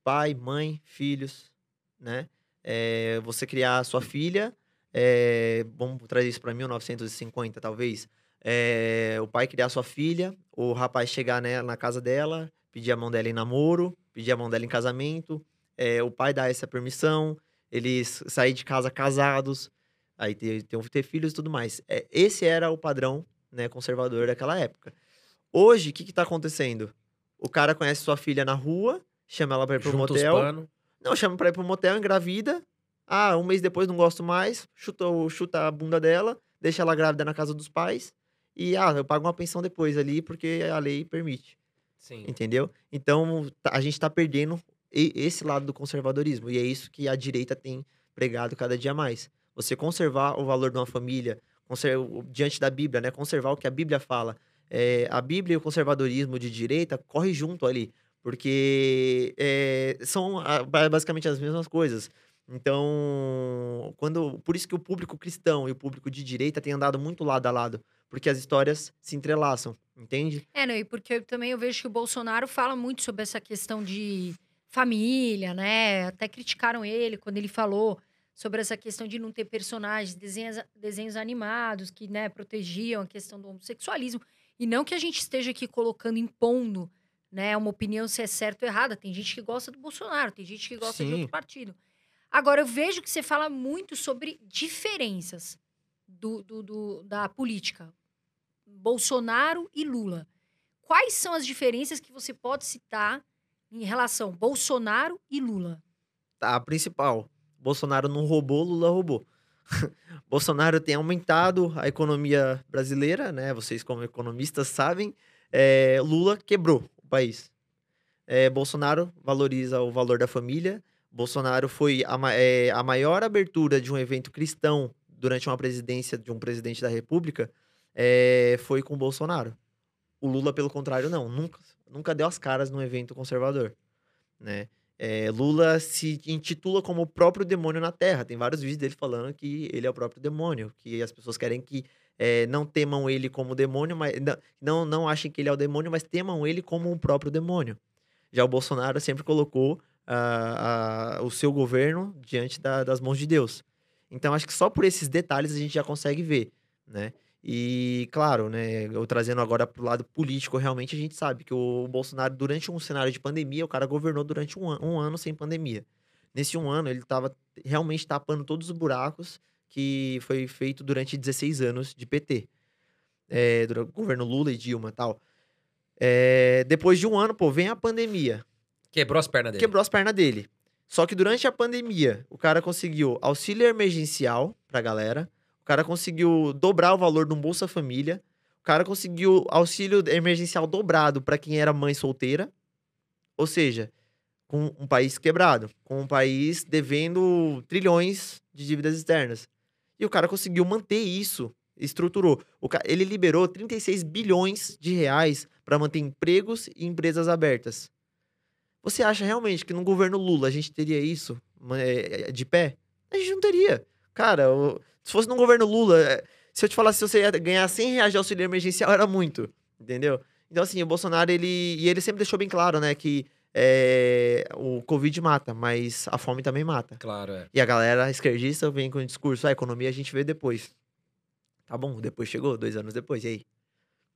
Pai, mãe, filhos, né? É, você criar a sua filha é, vamos trazer isso para 1950, talvez. É, o pai criar sua filha, o rapaz chegar né, na casa dela, pedir a mão dela em namoro, pedir a mão dela em casamento, é, o pai dar essa permissão, eles sair de casa casados, aí ter, ter, ter filhos e tudo mais. É, esse era o padrão né, conservador daquela época. Hoje, o que, que tá acontecendo? O cara conhece sua filha na rua, chama ela pra ir Junta os motel. Não, chama pra ir pro motel, engravida. Ah, um mês depois não gosto mais. Chuta, chuta a bunda dela, deixa ela grávida na casa dos pais. E, ah, eu pago uma pensão depois ali, porque a lei permite. Sim. Entendeu? Então, tá- a gente tá perdendo esse lado do conservadorismo. E é isso que a direita tem pregado cada dia mais. você conservar o valor de uma família, diante da Bíblia, né? Conservar o que a Bíblia fala. É, a Bíblia e o conservadorismo de direita corre junto ali, porque é, são ba- basicamente as mesmas coisas. Então, quando, por isso que o público cristão e o público de direita tem andado muito lado a lado, porque as histórias se entrelaçam, entende? É, não, e porque eu, também eu vejo que o Bolsonaro fala muito sobre essa questão de família, né? Até criticaram ele quando ele falou sobre essa questão de não ter personagens, desenhos, desenhos animados que, né, protegiam a questão do homossexualismo. E não que a gente esteja aqui colocando, impondo, né, uma opinião se é certo ou errada. Tem gente que gosta do Bolsonaro, tem gente que gosta de Sim. outro partido. Agora, eu vejo que você fala muito sobre diferenças do, do- do- da política. Bolsonaro e Lula. Quais são as diferenças que você pode citar em relação Bolsonaro e Lula? Tá, a principal. Bolsonaro não roubou, Lula roubou. Bolsonaro tem aumentado a economia brasileira, né? Vocês, como economistas, sabem. É, Lula quebrou o país. É, Bolsonaro valoriza o valor da família. Bolsonaro foi a, é, a maior abertura de um evento cristão durante uma presidência de um presidente da República é, foi com Bolsonaro. O Lula, pelo contrário, não. Nunca, nunca deu as caras num evento conservador, né? É, Lula se intitula como o próprio demônio na Terra. Tem vários vídeos dele falando que ele é o próprio demônio, que as pessoas querem que é, não temam ele como demônio, mas não, não achem que ele é o demônio, mas temam ele como o próprio demônio. Já o Bolsonaro sempre colocou ah, ah, o seu governo diante da- das mãos de Deus. Então, acho que só por esses detalhes a gente já consegue ver, né? E, claro, né, eu trazendo agora pro lado político, realmente a gente sabe que o Bolsonaro, durante um cenário de pandemia, o cara governou durante um, an- um ano sem pandemia. Nesse um ano, ele estava realmente tapando todos os buracos que foi feito durante 16 anos de PT. É, durante o governo Lula e Dilma tal. É, depois de um ano, pô, vem a pandemia. Quebrou as pernas dele. Quebrou as pernas dele. Só que durante a pandemia, o cara conseguiu auxílio emergencial pra galera. O cara conseguiu dobrar o valor um Bolsa Família. O cara conseguiu auxílio emergencial dobrado pra quem era mãe solteira. Ou seja, com um país quebrado, com um país devendo trilhões de dívidas externas. E o cara conseguiu manter isso, estruturou. O ca- Ele liberou 36 bilhões de reais para manter empregos e empresas abertas. Você acha realmente que no governo Lula a gente teria isso é, é, de pé? A gente não teria. Cara, se fosse no governo Lula, é, se eu te falasse que você ia ganhar 100 reais de auxílio emergencial, era muito. Entendeu? Então, assim, o Bolsonaro, ele. E ele sempre deixou bem claro, né, que é, o Covid mata, mas a fome também mata. Claro, é. E a galera esquerdista vem com o discurso: a economia a gente vê depois. Tá bom, depois chegou, dois anos depois, e aí?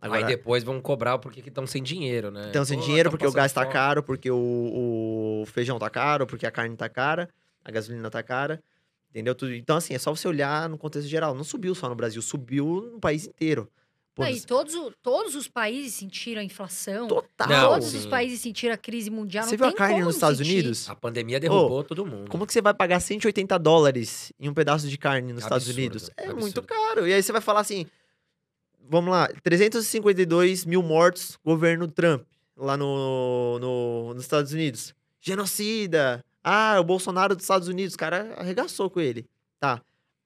Aí depois vão cobrar porque estão sem dinheiro, né? Então, sem Pô, dinheiro, porque o gás tá fome. caro, porque o, o feijão tá caro, porque a carne tá cara, a gasolina tá cara. Entendeu? Tudo. Então, assim, é só você olhar no contexto geral. Não subiu só no Brasil, subiu no país inteiro. Pô, Não, e todos, todos os países sentiram a inflação. total. Não, todos sim. os países sentiram a crise mundial. Você não viu a carne nos Estados sentir. Unidos? A pandemia derrubou todo mundo. Como que você vai pagar 180 dólares em um pedaço de carne nos Estados Absurdo, Unidos? É absurdo. muito caro. E aí você vai falar assim: vamos lá, 352 mil mortos, governo Trump, lá no, no, nos Estados Unidos. Genocida. Ah, o Bolsonaro dos Estados Unidos, o cara arregaçou com ele. Tá.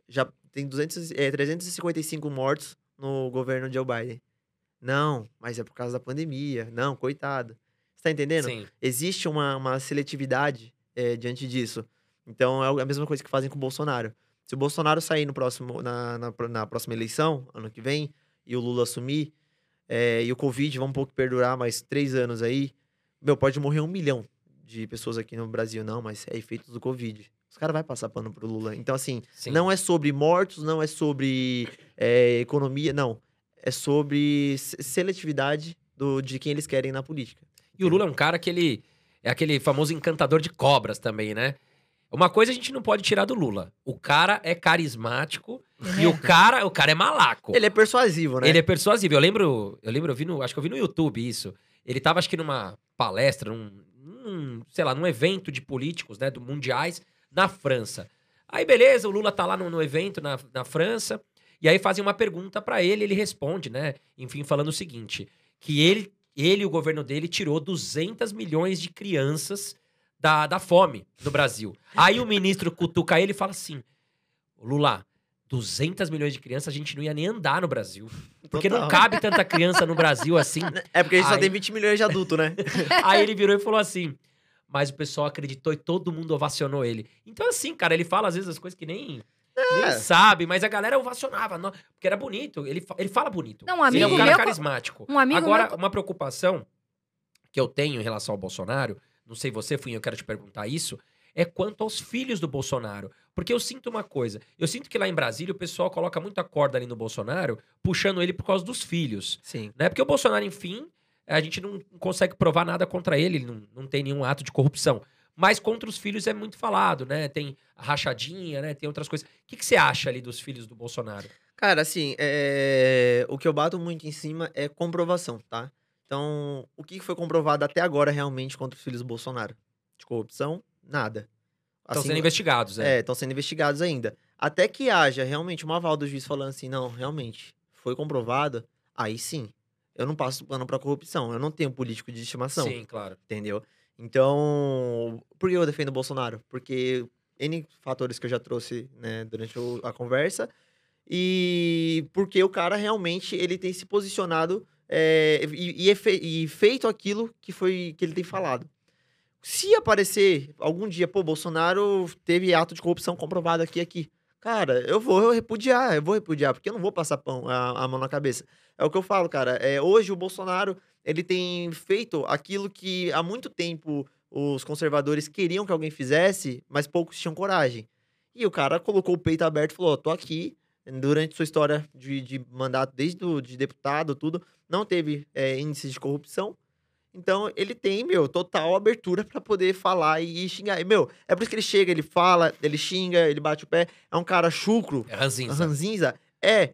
Já tem 200, é, 355 mortos no governo Joe Biden. Não, mas é por causa da pandemia. Não, coitado. Você tá entendendo? Sim. existe uma, uma seletividade é, diante disso. Então é a mesma coisa que fazem com o Bolsonaro. Se o Bolsonaro sair no próximo, na, na, na próxima eleição, ano que vem, e o Lula assumir, é, e o Covid vai um pouco perdurar mais três anos aí, meu, pode morrer um milhão de pessoas aqui no Brasil, não, mas é efeito do Covid. Os caras vão passar pano pro Lula. Então, assim, Sim. não é sobre mortos, não é sobre é, economia, não. É sobre se- seletividade do, de quem eles querem na política. E o Lula é um cara que ele é aquele famoso encantador de cobras também, né? Uma coisa a gente não pode tirar do Lula. O cara é carismático e o cara, o cara é malaco. Ele é persuasivo, né? Ele é persuasivo. Eu lembro, eu lembro, eu vi no, acho que eu vi no YouTube isso. Ele tava, acho que numa palestra, num, num, sei lá, num evento de políticos, né, do mundiais na França. Aí beleza, o Lula tá lá no, no evento na, na França e aí fazem uma pergunta pra ele, ele responde, né, enfim, falando o seguinte, que ele, ele e o governo dele tirou 200 milhões de crianças da, da fome no Brasil. Aí o ministro cutuca ele e fala assim: Lula, 200 milhões de crianças, a gente não ia nem andar no Brasil. Porque não Total. cabe tanta criança no Brasil assim. É porque a gente só Aí- tem 20 milhões de adultos, né? Aí ele virou e falou assim. Mas o pessoal acreditou e todo mundo ovacionou ele. Então, assim, cara, ele fala às vezes as coisas que nem, nem É. sabe, mas a galera ovacionava, não- porque era bonito. Ele, fa- ele fala bonito. Não, um ele é um amigo cara meu- carismático. Um amigo Agora, meu- uma preocupação que eu tenho em relação ao Bolsonaro, não sei você, Fui, eu quero te perguntar isso, é quanto aos filhos do Bolsonaro. Porque eu sinto uma coisa, eu sinto que lá em Brasília o pessoal coloca muita corda ali no Bolsonaro, puxando ele por causa dos filhos. Sim. Né? Porque o Bolsonaro, enfim, a gente não consegue provar nada contra ele, ele não, não tem nenhum ato de corrupção. Mas contra os filhos é muito falado, né? Tem rachadinha, né? Tem outras coisas. O que, que você acha ali dos filhos do Bolsonaro? Cara, assim, é... o que eu bato muito em cima é comprovação, tá? Então, o que foi comprovado até agora realmente contra os filhos do Bolsonaro? De corrupção? Nada. Estão Assim, sendo investigados, né? É, estão sendo investigados ainda. Até que haja realmente uma aval do juiz falando assim, não, realmente, foi comprovado, aí sim. Eu não passo pano pra corrupção, eu não tenho político de estimação, Sim, claro. entendeu? Então, por que eu defendo o Bolsonaro? Porque N fatores que eu já trouxe, né, durante a conversa, e porque o cara realmente, ele tem se posicionado é, e, e efe- e feito aquilo que foi que ele tem falado. Se aparecer algum dia, pô, Bolsonaro teve ato de corrupção comprovado aqui aqui. Cara, eu vou repudiar, eu vou repudiar, porque eu não vou passar pão, a, a mão na cabeça. É o que eu falo, cara. É, hoje o Bolsonaro, ele tem feito aquilo que há muito tempo os conservadores queriam que alguém fizesse, mas poucos tinham coragem. E o cara colocou o peito aberto e falou: tô aqui. Durante sua história de, de mandato, desde do, de deputado, tudo, não teve é, índices de corrupção. Então, ele tem, meu, total abertura pra poder falar e, e xingar. E, meu, é por isso que ele chega, ele fala, ele xinga, ele bate o pé. É um cara chucro, É ranzinza. ranzinza. É.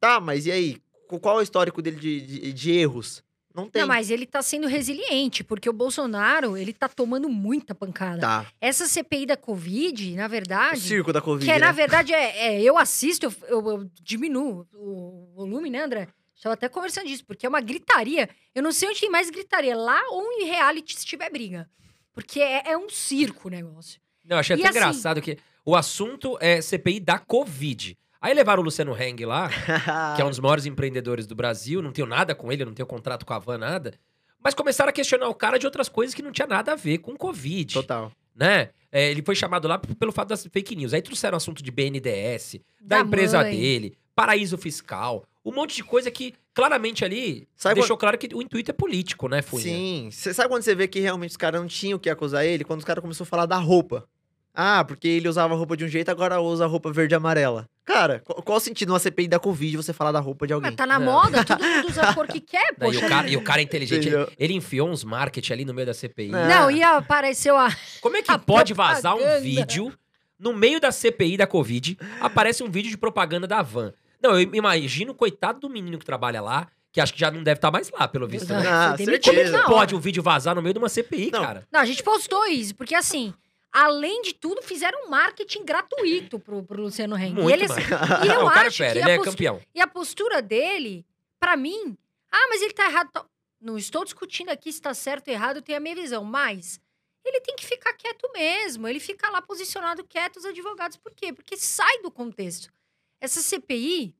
Tá, mas e aí? Qu- Qual é o histórico dele de, de, de erros? Não tem. Não, mas ele tá sendo resiliente, porque o Bolsonaro, ele tá tomando muita pancada. Tá. Essa CPI da Covid, na O verdade. circo da Covid, que é, né? na verdade, é, é, eu assisto, eu, eu- eu diminuo o volume, né, André? Estava até conversando disso, porque é uma gritaria. Eu não sei onde tem mais gritaria, lá ou em reality se tiver briga. Porque é, é um circo o negócio. Não, eu achei E até assim- engraçado que o assunto é CPI da Covid. Aí levaram o Luciano Heng lá, que é um dos maiores empreendedores do Brasil, não tenho nada com ele, não tenho contrato com a Van, nada. Mas começaram a questionar o cara de outras coisas que não tinha nada a ver com Covid, Total. né? É, ele foi chamado lá pelo fato das fake news. Aí trouxeram o assunto de BNDES, da, Da empresa mãe. dele, paraíso fiscal, um monte de coisa que claramente ali Sabe deixou claro que o intuito é político, né, Funha? Sim. Você sabe quando você vê que realmente os caras não tinham o que acusar ele? Quando os caras começaram a falar da roupa. Ah, porque ele usava roupa de um jeito, agora usa roupa verde e amarela. Cara, qual, qual o sentido numa CPI da Covid você falar da roupa de alguém? Mas tá na moda, todo mundo usa a cor que quer, Não, e, poxa. o cara, e o cara é inteligente, ele, ele enfiou uns marketing ali no meio da CPI. Não. Não, e apareceu a. Como é que pode vazar um propaganda. vídeo no meio da CPI da Covid? Aparece um vídeo de propaganda da van. Não, eu imagino o coitado do menino que trabalha lá, que acho que já não deve estar mais lá, pelo visto. né? Ah, Como é pode um vídeo vazar no meio de uma CPI, Não. cara? Não, a gente postou isso, porque assim, além de tudo, fizeram um marketing gratuito pro, pro Luciano Heng. Muito e ele, mais. e eu o cara, acho pera, que ele a é campeão. E a postura dele, pra mim, ah, mas ele tá errado. tal. Não estou discutindo aqui se tá certo ou errado, eu tenho a minha visão, mas ele tem que ficar quieto mesmo. Ele fica lá posicionado quieto, os advogados. Por quê? Porque sai do contexto. Essa CPI,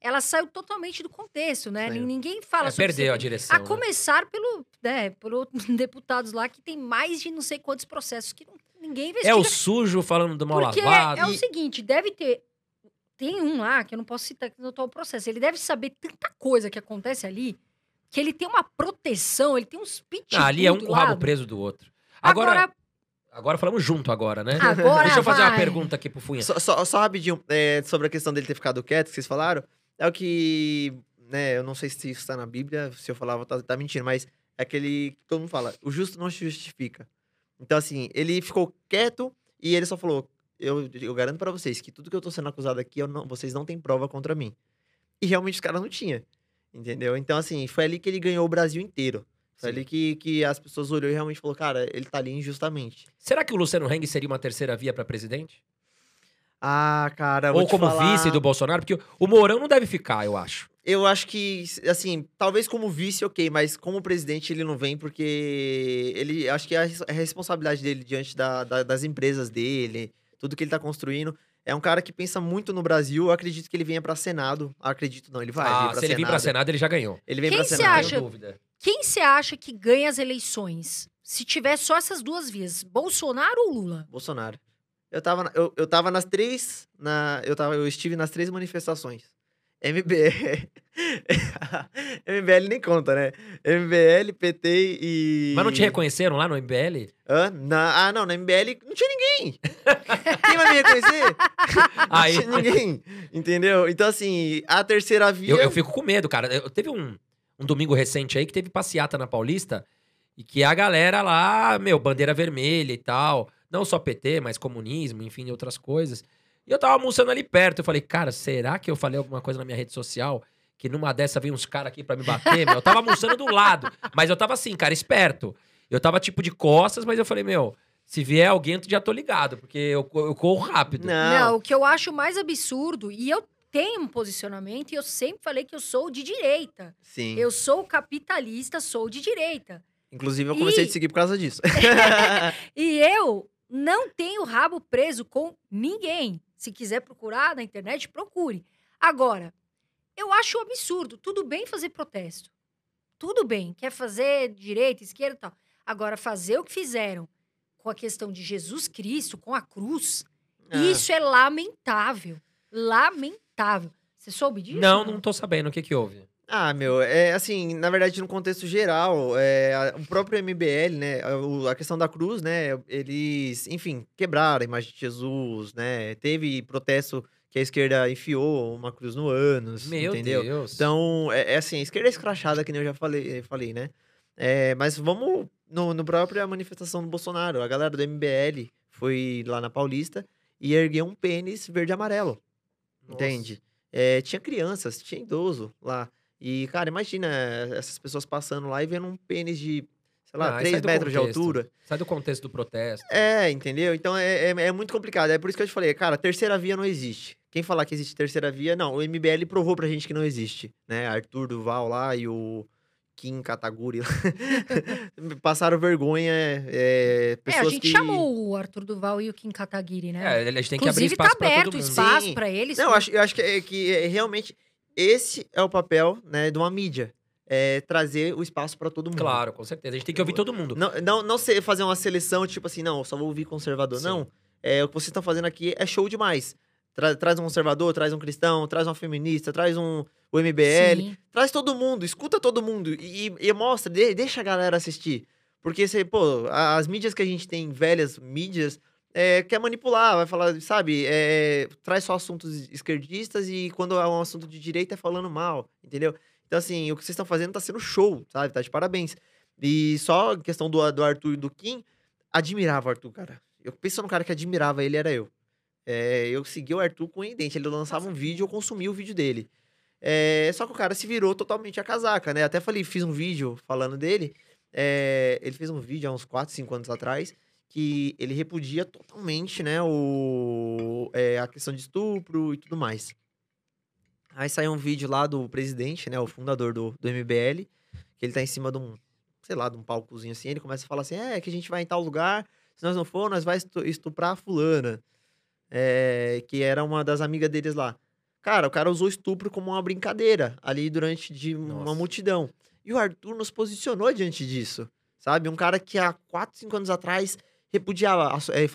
ela saiu totalmente do contexto, né? Saiu. Ninguém fala É, sobre perdeu a CPI. direção. A né? começar pelo, né, por deputados lá que tem mais de não sei quantos processos que não- ninguém investiga. É o sujo falando do mal Porque lavado. é o E- seguinte, deve ter. Tem um lá, que eu não posso citar que não o processo. Ele deve saber tanta coisa que acontece ali, que ele tem uma proteção, ele tem uns pitbull Ah, ali é um com o rabo lado. preso do outro. Agora, Agora, agora falamos junto agora, né? agora Deixa eu fazer uma vai. pergunta aqui pro Funha. Só, só, só rapidinho, é, sobre a questão dele ter ficado quieto, que vocês falaram. É o que, né, eu não sei se isso tá na Bíblia, se eu falava, tá, tá mentindo, mas é aquele que todo mundo fala, o justo não se justifica. Então, assim, ele ficou quieto e ele só falou, eu, eu garanto pra vocês que tudo que eu tô sendo acusado aqui, eu não- vocês não têm prova contra mim. E realmente os caras não tinham, entendeu? Então, assim, foi ali que ele ganhou o Brasil inteiro. Foi Sim. ali que, que as pessoas olhou e realmente falou, cara, ele tá ali injustamente. Será que o Luciano Heng seria uma terceira via pra presidente? Ah, cara, Ou como falar- vice do Bolsonaro? Porque o Mourão não deve ficar, eu acho. Eu acho que, assim, talvez como vice, ok, mas como presidente ele não vem porque ele, acho que a, a responsabilidade dele diante da- da- das empresas dele, tudo que ele tá construindo, É um cara que pensa muito no Brasil. Eu acredito que ele venha pra Senado. Acredito não, ele vai vir ah, pra se ele vir pra Senado, ele já ganhou. Ele vem você Senado. Não acha? tenho dúvida. Quem você acha que ganha as eleições? Se tiver só essas duas vias, Bolsonaro ou Lula? Bolsonaro. Eu tava, na- eu, eu tava nas três. Na, eu, tava, eu estive nas três manifestações. MBL. MBL nem conta, né? MBL, PT e. Mas não te reconheceram lá no MBL? Hã? Na- ah, não, na MBL não tinha ninguém. Quem vai me reconhecer? Aí- Não tinha ninguém. Entendeu? Então, assim, a terceira via. Eu, eu fico com medo, cara. Eu, teve um, um domingo recente aí que teve passeata na Paulista e que a galera lá, meu, bandeira vermelha e tal. Não só PT, mas comunismo, enfim, outras coisas. E eu tava almoçando ali perto. Eu falei, cara, será que eu falei alguma coisa na minha rede social? Que numa dessa vem uns caras aqui pra me bater, meu. Eu tava almoçando do lado. Mas eu tava assim, cara, esperto. Eu tava tipo de costas, mas eu falei, meu, se vier alguém, eu já tô ligado, porque eu, eu corro rápido. Não. Não, o que eu acho mais absurdo, e eu tenho um posicionamento, e eu sempre falei que eu sou de direita. Sim. Eu sou capitalista, sou de direita. Inclusive, eu comecei a E- te seguir por causa disso. E eu não tenho rabo preso com ninguém. Se quiser procurar na internet, procure. Agora, eu acho um absurdo. Tudo bem fazer protesto. Tudo bem. Quer fazer direita, esquerda e tal. Agora, fazer o que fizeram com a questão de Jesus Cristo, com a cruz, Ah. isso é lamentável. Lamentável. Você soube disso? Não, não tô sabendo o que que houve. Ah, meu, é assim, na verdade, no contexto geral, é, a- o próprio MBL, né, a, o- a questão da cruz, né, eles, enfim, quebraram a imagem de Jesus, né, teve protesto que a esquerda enfiou uma cruz no ânus, Meu entendeu? Deus. Então, é, é assim, a esquerda é escrachada, que nem eu já falei, falei né? É, mas vamos no, no própria manifestação do Bolsonaro. A galera do MBL foi lá na Paulista e ergueu um pênis verde e amarelo. Nossa. Entende? É, tinha crianças, tinha idoso lá. E, cara, imagina essas pessoas passando lá e vendo um pênis de, sei lá, Ah, 3 sai do metros de altura. Sai do contexto do protesto. É, entendeu? Então é, é, é muito complicado. É por isso que eu te falei, cara, terceira via não existe. Quem falar que existe terceira via, não. O MBL provou pra gente que não existe, né? Arthur Duval lá e o Kim Kataguri lá. passaram vergonha. É, É, pessoas a gente que... chamou o Arthur Duval e o Kim Kataguiri, né? É, a gente tem que abrir Inclusive, espaço tá pra aberto todo o mundo. espaço Sim. pra eles. Não, eu acho, eu acho que, é, que é realmente esse é o papel né, de uma mídia. É trazer o espaço pra todo mundo. Claro, com certeza. A gente tem que ouvir todo mundo. Não, não, não ser, fazer uma seleção, tipo assim, não, eu só vou ouvir conservador. Sim. Não. É, o que vocês estão fazendo aqui é show demais. Tra- traz um conservador, traz um cristão, traz uma feminista, traz um o MBL, Sim. traz todo mundo, escuta todo mundo e, e mostra, de- deixa a galera assistir. Porque, você, pô, as mídias que a gente tem, velhas mídias, é, quer manipular, vai falar, sabe, é, traz só assuntos esquerdistas e quando é um assunto de direita é falando mal, entendeu? Então, assim, o que vocês estão fazendo tá sendo show, sabe? Tá de parabéns. E só a questão do, do Arthur e do Kim, admirava o Arthur, cara. Eu penso no cara que admirava ele, era eu. É, eu segui o Arthur com o dente. Ele lançava um vídeo, eu consumia o vídeo dele. É, só que o cara se virou totalmente a casaca, né? Até falei, fiz um vídeo falando dele. É, ele fez um vídeo há uns 4, 5 anos atrás que ele repudia totalmente, né, o, é, a questão de estupro e tudo mais. Aí saiu um vídeo lá do presidente, né, o fundador do, do MBL, que ele tá em cima de um, sei lá, de um palcozinho assim, ele começa a falar assim, é, que a gente vai em tal lugar, se nós não for, nós vai estu- estuprar a fulana, é, que era uma das amigas deles lá. Cara, o cara usou estupro como uma brincadeira ali durante de uma Nossa. multidão. E o Arthur nos posicionou diante disso, sabe? Um cara que há 4, 5 anos atrás repudiava. so- Ele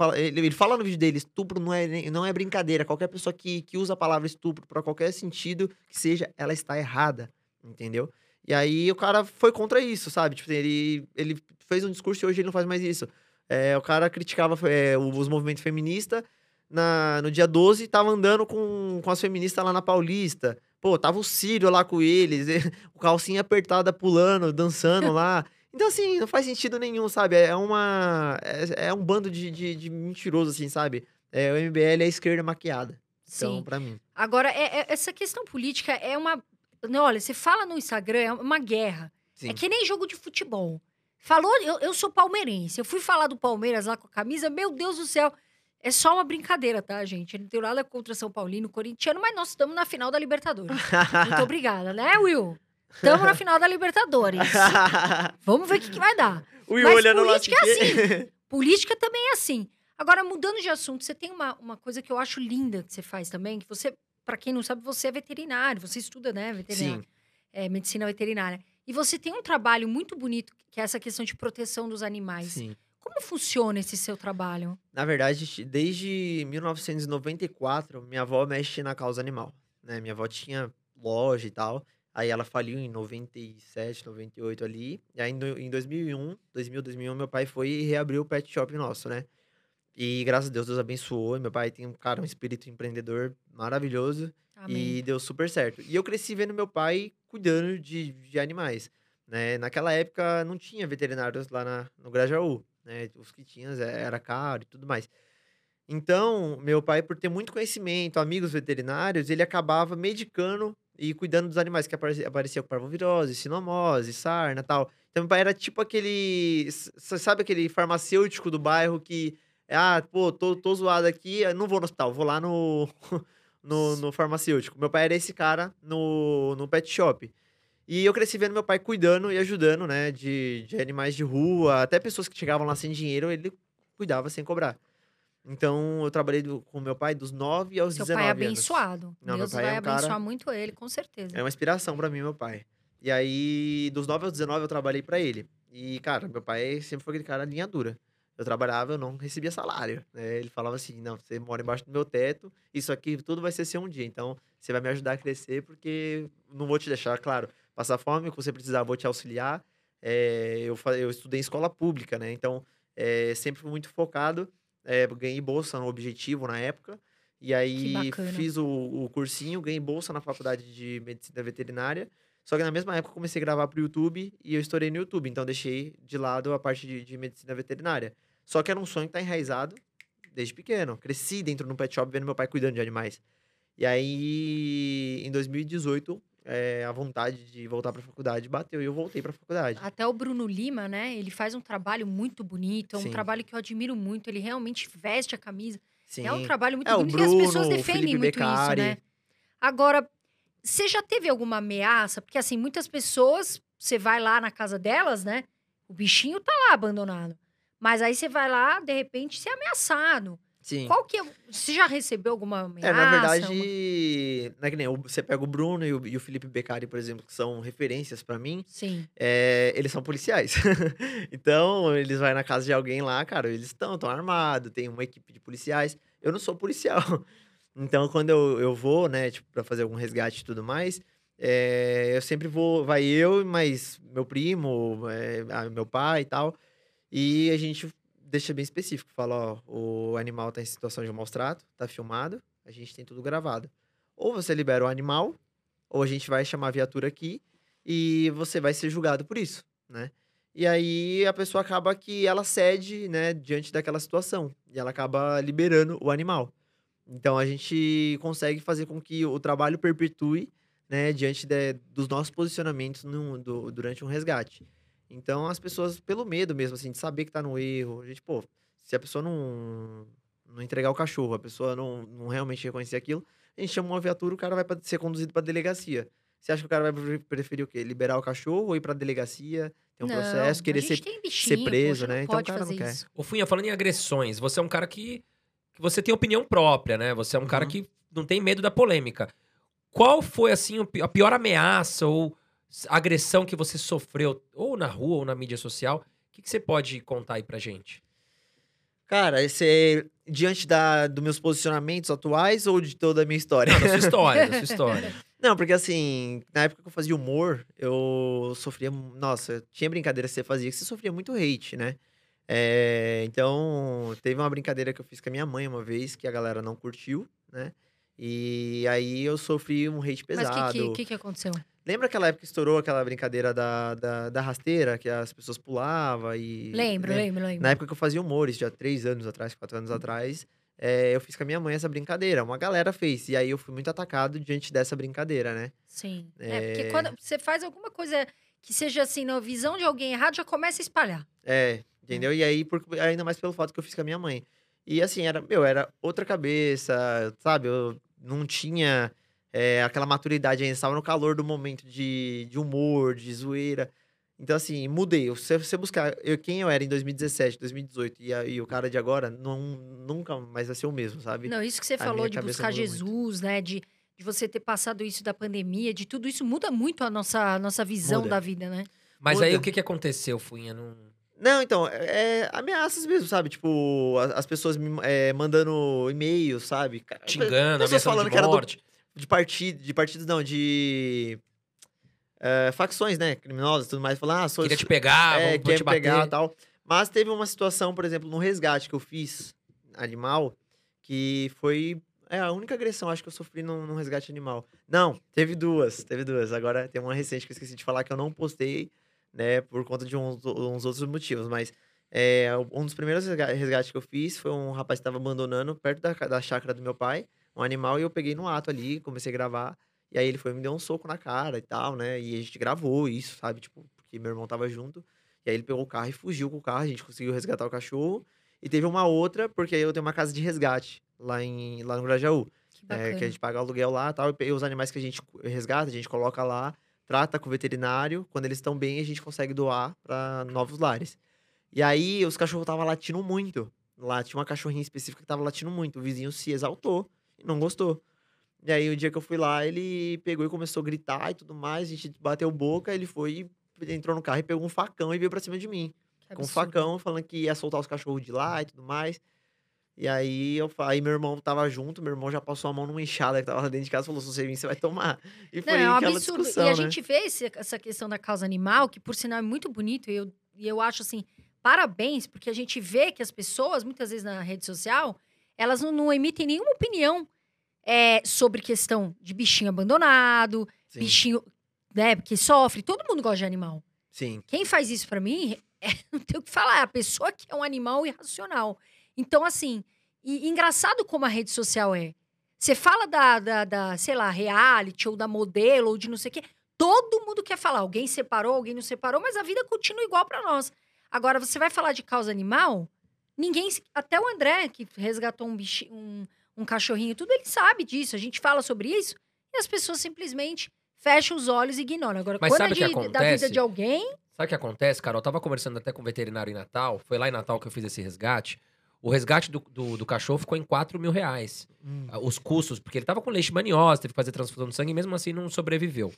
fala, no vídeo dele: estupro não é, não é brincadeira. Qualquer pessoa que, que usa a palavra estupro para qualquer sentido que seja, ela está errada, entendeu? E aí o cara foi contra isso, sabe? Tipo, ele, ele fez um discurso e hoje ele não faz mais isso. É, o cara criticava é, os movimentos feministas. Na, no dia 12, tava andando com, com as feministas lá na Paulista. Pô, tava o Círio lá com eles, o calcinha apertada pulando, dançando lá. Então, assim, não faz sentido nenhum, sabe? É uma. É, é um bando de, de, de mentiroso, assim, sabe? É, o MBL é a esquerda maquiada. Então, Sim. pra mim. Agora, é- é- essa questão política é uma. Não, olha, você fala no Instagram, é uma guerra. Sim. É que nem jogo de futebol. Falou, eu, eu sou palmeirense. Eu fui falar do Palmeiras lá com a camisa, meu Deus do céu. É só uma brincadeira, tá, gente? Não tenho nada contra São Paulino, corintiano, mas nós estamos na final da Libertadores. Muito obrigada, né, Will? Estamos na final da Libertadores. Vamos ver o que, que vai dar. o Mas olhando lá política é assim. Política também é assim. Agora, mudando de assunto, você tem uma, uma coisa que eu acho linda que você faz também, que você, para quem não sabe, você é veterinário, você estuda, né, veterinário, Sim. é, medicina veterinária. E você tem um trabalho muito bonito, que é essa questão de proteção dos animais. Sim. Como funciona esse seu trabalho? Na verdade, desde 1994, minha avó mexe na causa animal. Né? Minha avó tinha loja e tal. Aí ela faliu em 97, 98 ali. E aí em 2001, 2000, 2001, meu pai foi e reabriu o pet shop nosso, né? E graças a Deus, Deus abençoou. Meu pai tem um cara, um espírito empreendedor maravilhoso. Amém. E deu super certo. E eu cresci vendo meu pai cuidando de, de animais. Né? Naquela época não tinha veterinários lá na, no Grajaú. Né? Os que tinham era caro e tudo mais. Então, meu pai, por ter muito conhecimento, amigos veterinários, ele acabava medicando e cuidando dos animais que aparecia, aparecia com parvovirose, sinomose, sarna tal. Então, meu pai era tipo aquele. Sabe aquele farmacêutico do bairro que. Ah, pô, tô, tô zoado aqui, não vou no hospital, vou lá no, no, no farmacêutico. Meu pai era esse cara no, no pet shop. E eu cresci vendo meu pai cuidando e ajudando, né, de, de animais de rua, até pessoas que chegavam lá sem dinheiro, ele cuidava sem cobrar. Então, eu trabalhei do- com meu pai dos 9 aos Seu 19 pai é anos. abençoado. Não, meu Deus pai é vai um cara- abençoar muito ele, com certeza. É uma inspiração pra mim, meu pai. E aí, dos 9 aos 19, eu trabalhei pra ele. E, cara, meu pai sempre foi aquele cara linha dura. Eu trabalhava, eu não recebia salário. né? Ele falava assim: não, você mora embaixo do meu teto, isso aqui tudo vai ser seu um dia. Então, você vai me ajudar a crescer, porque não vou te deixar, claro, passar fome, o que você precisar, eu vou te auxiliar. É, eu, eu estudei em escola pública, né? Então, é, sempre muito focado. É, ganhei bolsa no objetivo na época. E aí, fiz o, o cursinho, ganhei bolsa na faculdade de medicina veterinária. Só que na mesma época comecei a gravar pro YouTube e eu estourei no YouTube. Então deixei de lado a parte de, de medicina veterinária. Só que era um sonho que tá enraizado desde pequeno. Cresci dentro de um pet shop vendo meu pai cuidando de animais. E aí, em 2018, é, a vontade de voltar pra faculdade bateu e eu voltei pra faculdade. Até o Bruno Lima, né? Ele faz um trabalho muito bonito, é um Sim. trabalho que eu admiro muito. Ele realmente veste a camisa. Sim. É um trabalho muito É, bonito e as Bruno, pessoas defendem muito isso, né? Agora, você já teve alguma ameaça? Porque, assim, muitas pessoas, você vai lá na casa delas, né? O bichinho tá lá abandonado. Mas aí você vai lá, de repente, ser ameaçado. Sim. Qual que é. Você já recebeu alguma ameaça? É, na verdade, uma- não é que nem você pega o Bruno e o, e o Felipe Beccari, por exemplo, que são referências pra mim. Sim. é, eles são policiais. então, eles vão na casa de alguém lá, cara, eles estão, estão armados, tem uma equipe de policiais. Eu não sou policial. Então, quando eu, eu vou, né, tipo, pra fazer algum resgate e tudo mais, é, eu sempre vou, vai eu, mais meu primo, é, meu pai e tal. E a gente deixa bem específico, fala, ó, o animal tá em situação de maus trato, tá filmado, a gente tem tudo gravado. Ou você libera o animal, ou a gente vai chamar a viatura aqui e você vai ser julgado por isso, né? E aí a pessoa acaba que ela cede, né, diante daquela situação. E ela acaba liberando o animal. Então a gente consegue fazer com que o trabalho perpetue, né, diante de- dos nossos posicionamentos num- do- durante um resgate. Então as pessoas, pelo medo mesmo, assim, de saber que tá no erro, a gente, pô, se a pessoa não, não entregar o cachorro, a pessoa não, não realmente reconhecer aquilo, a gente chama uma viatura, o cara vai pra- ser conduzido pra delegacia. Você acha que o cara vai pre- preferir o quê? Liberar o cachorro ou ir pra delegacia? Tem um Não, processo, querer ser. bichinho, preso, poxa, né? Então o cara não quer. isso. Ô, Funha, falando em agressões, você é um cara que, que você tem opinião própria, né? Você é um cara Uhum. que não tem medo da polêmica. Qual foi, assim, a pior ameaça ou agressão que você sofreu, ou na rua ou na mídia social? O que, que você pode contar aí pra gente? Cara, esse é diante da, dos meus posicionamentos atuais ou de toda a minha história? Não, da sua história, da sua história. Não, porque assim, na época que eu fazia humor, eu sofria. Nossa, tinha brincadeira que você fazia que você sofria muito hate, né? É, então, teve uma brincadeira que eu fiz com a minha mãe uma vez que a galera não curtiu, né? E aí eu sofri um hate Mas pesado. o que, que, que, que aconteceu? Lembra aquela época que estourou aquela brincadeira da, da, da rasteira, que as pessoas pulavam e. Lembro, né? lembro, lembro. Na época que eu fazia humor, isso já três anos atrás, quatro anos atrás, é, eu fiz com a minha mãe essa brincadeira. Uma galera fez. E aí eu fui muito atacado diante dessa brincadeira, né? Sim. É... porque É. quando você faz alguma coisa que seja assim, na visão de alguém errado, já começa a espalhar. É, entendeu? E aí, por, ainda mais pelo fato que eu fiz com a minha mãe. E assim, era, meu, era outra cabeça, sabe? Eu não tinha é, aquela maturidade ainda, estava no calor do momento de, de humor, de zoeira. Então, assim, mudei. Se você buscar eu, quem eu era em 2017, 2018 e, a- e o cara de agora, não, nunca mais vai ser o mesmo, sabe? Não, isso que você A falou de buscar muda muito. Jesus, né? De, de você ter passado isso da pandemia, de tudo isso muda muito a nossa, a nossa visão Muda. da vida, né? Mas Muda. aí o que, que aconteceu, Funha? Não... Não, então, é ameaças mesmo, sabe? Tipo, a- as pessoas me é, mandando e-mails, sabe? Cara, Xingando, pessoas falando de que era do- morte. De partido, de partidos não, de é, facções, né, criminosas e tudo mais, falando, ah, sou, Queria te pegar, é, quer te pegar bater. e tal. Mas teve uma situação, por exemplo, no resgate que eu fiz animal, que foi é a única agressão, acho que eu sofri num, num resgate animal. Não, teve duas, teve duas. Agora tem uma recente que eu esqueci de falar que eu não postei, né, por conta de uns, uns outros motivos, mas é, um dos primeiros resga- resgates que eu fiz foi um rapaz que estava abandonando perto da, da chácara do meu pai, um animal, e eu peguei no ato ali, comecei a gravar. E aí ele foi e me deu um soco na cara e tal, né? E a gente gravou isso, sabe? Tipo, porque meu irmão tava junto. E aí ele pegou o carro e fugiu com o carro, a gente conseguiu resgatar o cachorro. E teve uma outra, porque aí eu tenho uma casa de resgate lá, em, lá no Grajaú. Que É, que a gente paga aluguel lá e tal. E os animais que a gente resgata, a gente coloca lá, trata com o veterinário. Quando eles estão bem, a gente consegue doar para novos lares. E aí os cachorros estavam latindo muito. Lá tinha uma cachorrinha específica que tava latindo muito. O vizinho se exaltou não gostou. E aí o dia que eu fui lá, ele pegou e começou a gritar e tudo mais. A gente bateu boca, ele foi, entrou no carro e pegou um facão e veio pra cima de mim Que com um facão, falando que ia soltar os cachorros de lá e tudo mais. E aí eu aí meu irmão tava junto, meu irmão já passou a mão numa enxada que tava lá dentro de casa e falou: se você vir, você vai tomar. E foi Não, é um aquela absurdo. discussão, e a né? gente vê esse- essa questão da causa animal, que por sinal é muito bonito, e eu, e eu acho assim, parabéns, porque a gente vê que as pessoas, muitas vezes na rede social, elas não, não emitem nenhuma opinião é, sobre questão de bichinho abandonado, Sim, bichinho né, que sofre. Todo mundo gosta de animal. sim. Quem faz isso pra mim, é, não tem o que falar, é a pessoa que é um animal irracional. Então, assim, e, engraçado como a rede social é. Você fala da, da, da, sei lá, reality, ou da modelo, ou de não sei o quê. Todo mundo quer falar. Alguém separou, alguém não separou, mas a vida continua igual pra nós. Agora, você vai falar de causa animal, ninguém. Até o André, que resgatou um, bichi, um, um cachorrinho, e tudo, ele sabe disso. A gente fala sobre isso e as pessoas simplesmente fecham os olhos e ignoram. Agora, Mas quando sabe é o que de- da acontece? vida de alguém. Sabe o que acontece, Carol? Eu tava conversando até com o veterinário em Natal. Foi lá em Natal que eu fiz esse resgate. O resgate do, do, do cachorro ficou em 4 mil reais. Hum. Ah, Os custos, porque ele tava com leishmaniose, teve que fazer transfusão de sangue e mesmo assim não sobreviveu.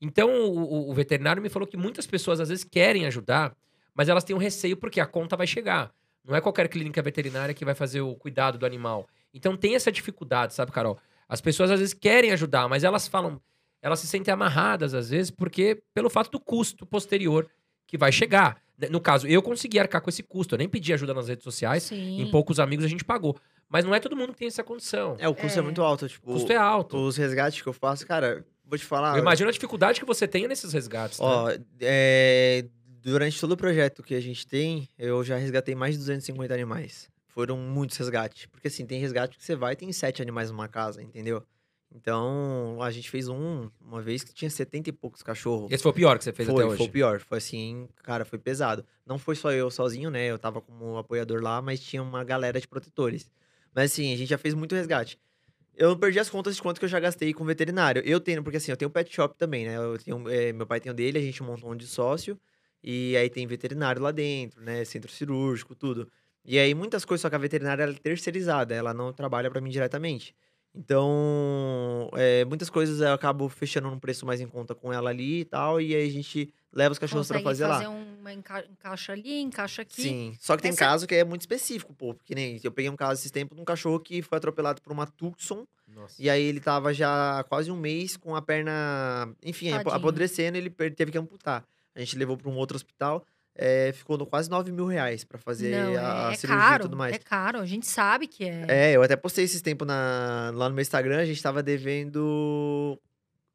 Então o, o- o veterinário me falou que muitas pessoas às vezes querem ajudar, mas elas têm um receio porque a conta vai chegar. Não é qualquer clínica veterinária que vai fazer o cuidado do animal. Então tem essa dificuldade, sabe, Carol? As pessoas às vezes querem ajudar, mas elas falam, elas se sentem amarradas às vezes porque pelo fato do custo posterior que vai chegar. No caso, eu consegui arcar com esse custo, eu nem pedi ajuda nas redes sociais, Sim. em poucos amigos a gente pagou. Mas não é todo mundo que tem essa condição. É, o custo é, É. muito alto. Tipo, O custo é alto. os resgates que eu faço, cara, vou te falar. Eu imagino a dificuldade que você tem nesses resgates. né? Ó, é, durante todo o projeto que a gente tem, eu já resgatei mais de 250 animais. Foram muitos resgates. Porque assim, tem resgate que você vai e tem sete animais numa casa, entendeu? Então, a gente fez um, uma vez que tinha 70 e poucos cachorros. Esse foi o pior que você fez foi, até hoje. foi o pior. Foi assim, cara, foi pesado. Não foi só eu sozinho, né? Eu tava como apoiador lá, mas tinha uma galera de protetores. Mas assim, a gente já fez muito resgate. Eu perdi as contas de quanto que eu já gastei com veterinário. Eu tenho, porque assim, eu tenho pet shop também, né? Eu tenho, eh, meu pai tem um dele, a gente montou um de sócio. E aí tem veterinário lá dentro, né? Centro cirúrgico, tudo. E aí muitas coisas, só que a veterinária ela é terceirizada, ela não trabalha pra mim diretamente. Então, é, muitas coisas eu acabo fechando num preço mais em conta com ela ali e tal, e aí a gente leva os cachorros pra Consegue fazer, fazer lá. uma enca encaixa ali, encaixa aqui. Sim, só que tem Essa- caso que é muito específico, pô, porque nem eu peguei um caso esses tempos de um cachorro que foi atropelado por uma Tucson, Nossa. e aí ele tava já há quase um mês com a perna, enfim, Tadinho. apodrecendo, ele teve que amputar. A gente levou pra um outro hospital, é, ficou no quase 9 mil reais pra fazer Não, a, é, é cirurgia caro, e tudo mais. é caro. A gente sabe que é. É, eu até postei esses tempos na, lá no meu Instagram, a gente tava devendo.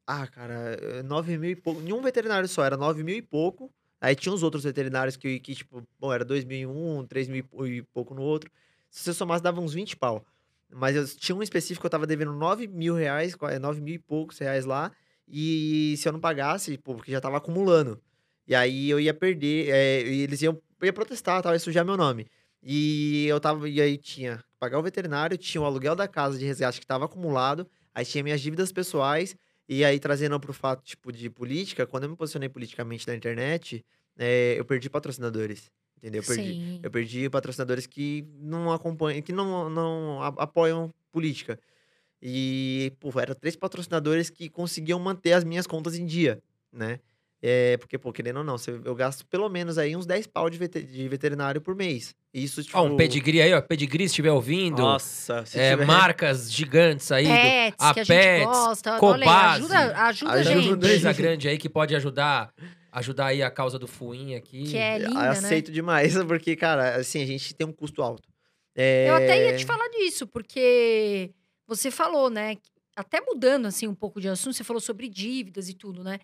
Ah, cara, eh, nove mil e pouco. Nenhum veterinário só, era nove mil e pouco. Aí tinha os outros veterinários que, que tipo, bom, era dois mil em um, três mil e pou- pouco no outro. Se você somasse, dava uns 20 pau. Mas eu tinha um específico que eu tava devendo nove mil reais, qua- eh, nove mil e poucos reais lá. E se eu não pagasse, pô, porque já tava acumulando. E aí eu ia perder, e eles iam eu ia protestar, tal, ia sujar meu nome. E eu tava, e aí tinha que pagar o veterinário, tinha o aluguel da casa de resgate que tava acumulado, aí tinha minhas dívidas pessoais, E aí, trazendo pro fato, tipo, de política, quando eu me posicionei politicamente na internet, é, eu perdi patrocinadores. Entendeu? Eu perdi. Sim. Eu perdi patrocinadores que não acompanham, que não, não apoiam política. E, pô, eram três patrocinadores que conseguiam manter as minhas contas em dia, né? É, porque, pô, querendo ou não, eu gasto pelo menos aí uns 10 pau de, vete- de veterinário por mês. Isso, tipo... Ó, um pedigree aí, ó. Pedigree, se estiver ouvindo. Nossa, se é, tiver- marcas gigantes aí. do- Pets, a que a Pets, gente gosta. Ajuda, ajuda, a Ajuda gente. empresa grande aí que pode ajudar, ajudar aí a causa do Fuinha aqui. Que é Eu linda, né? aceito demais, porque, cara, assim, a gente tem um custo alto. É, Eu até ia te falar disso, porque você falou, né? Até mudando assim um pouco de assunto, você falou sobre dívidas e tudo, né?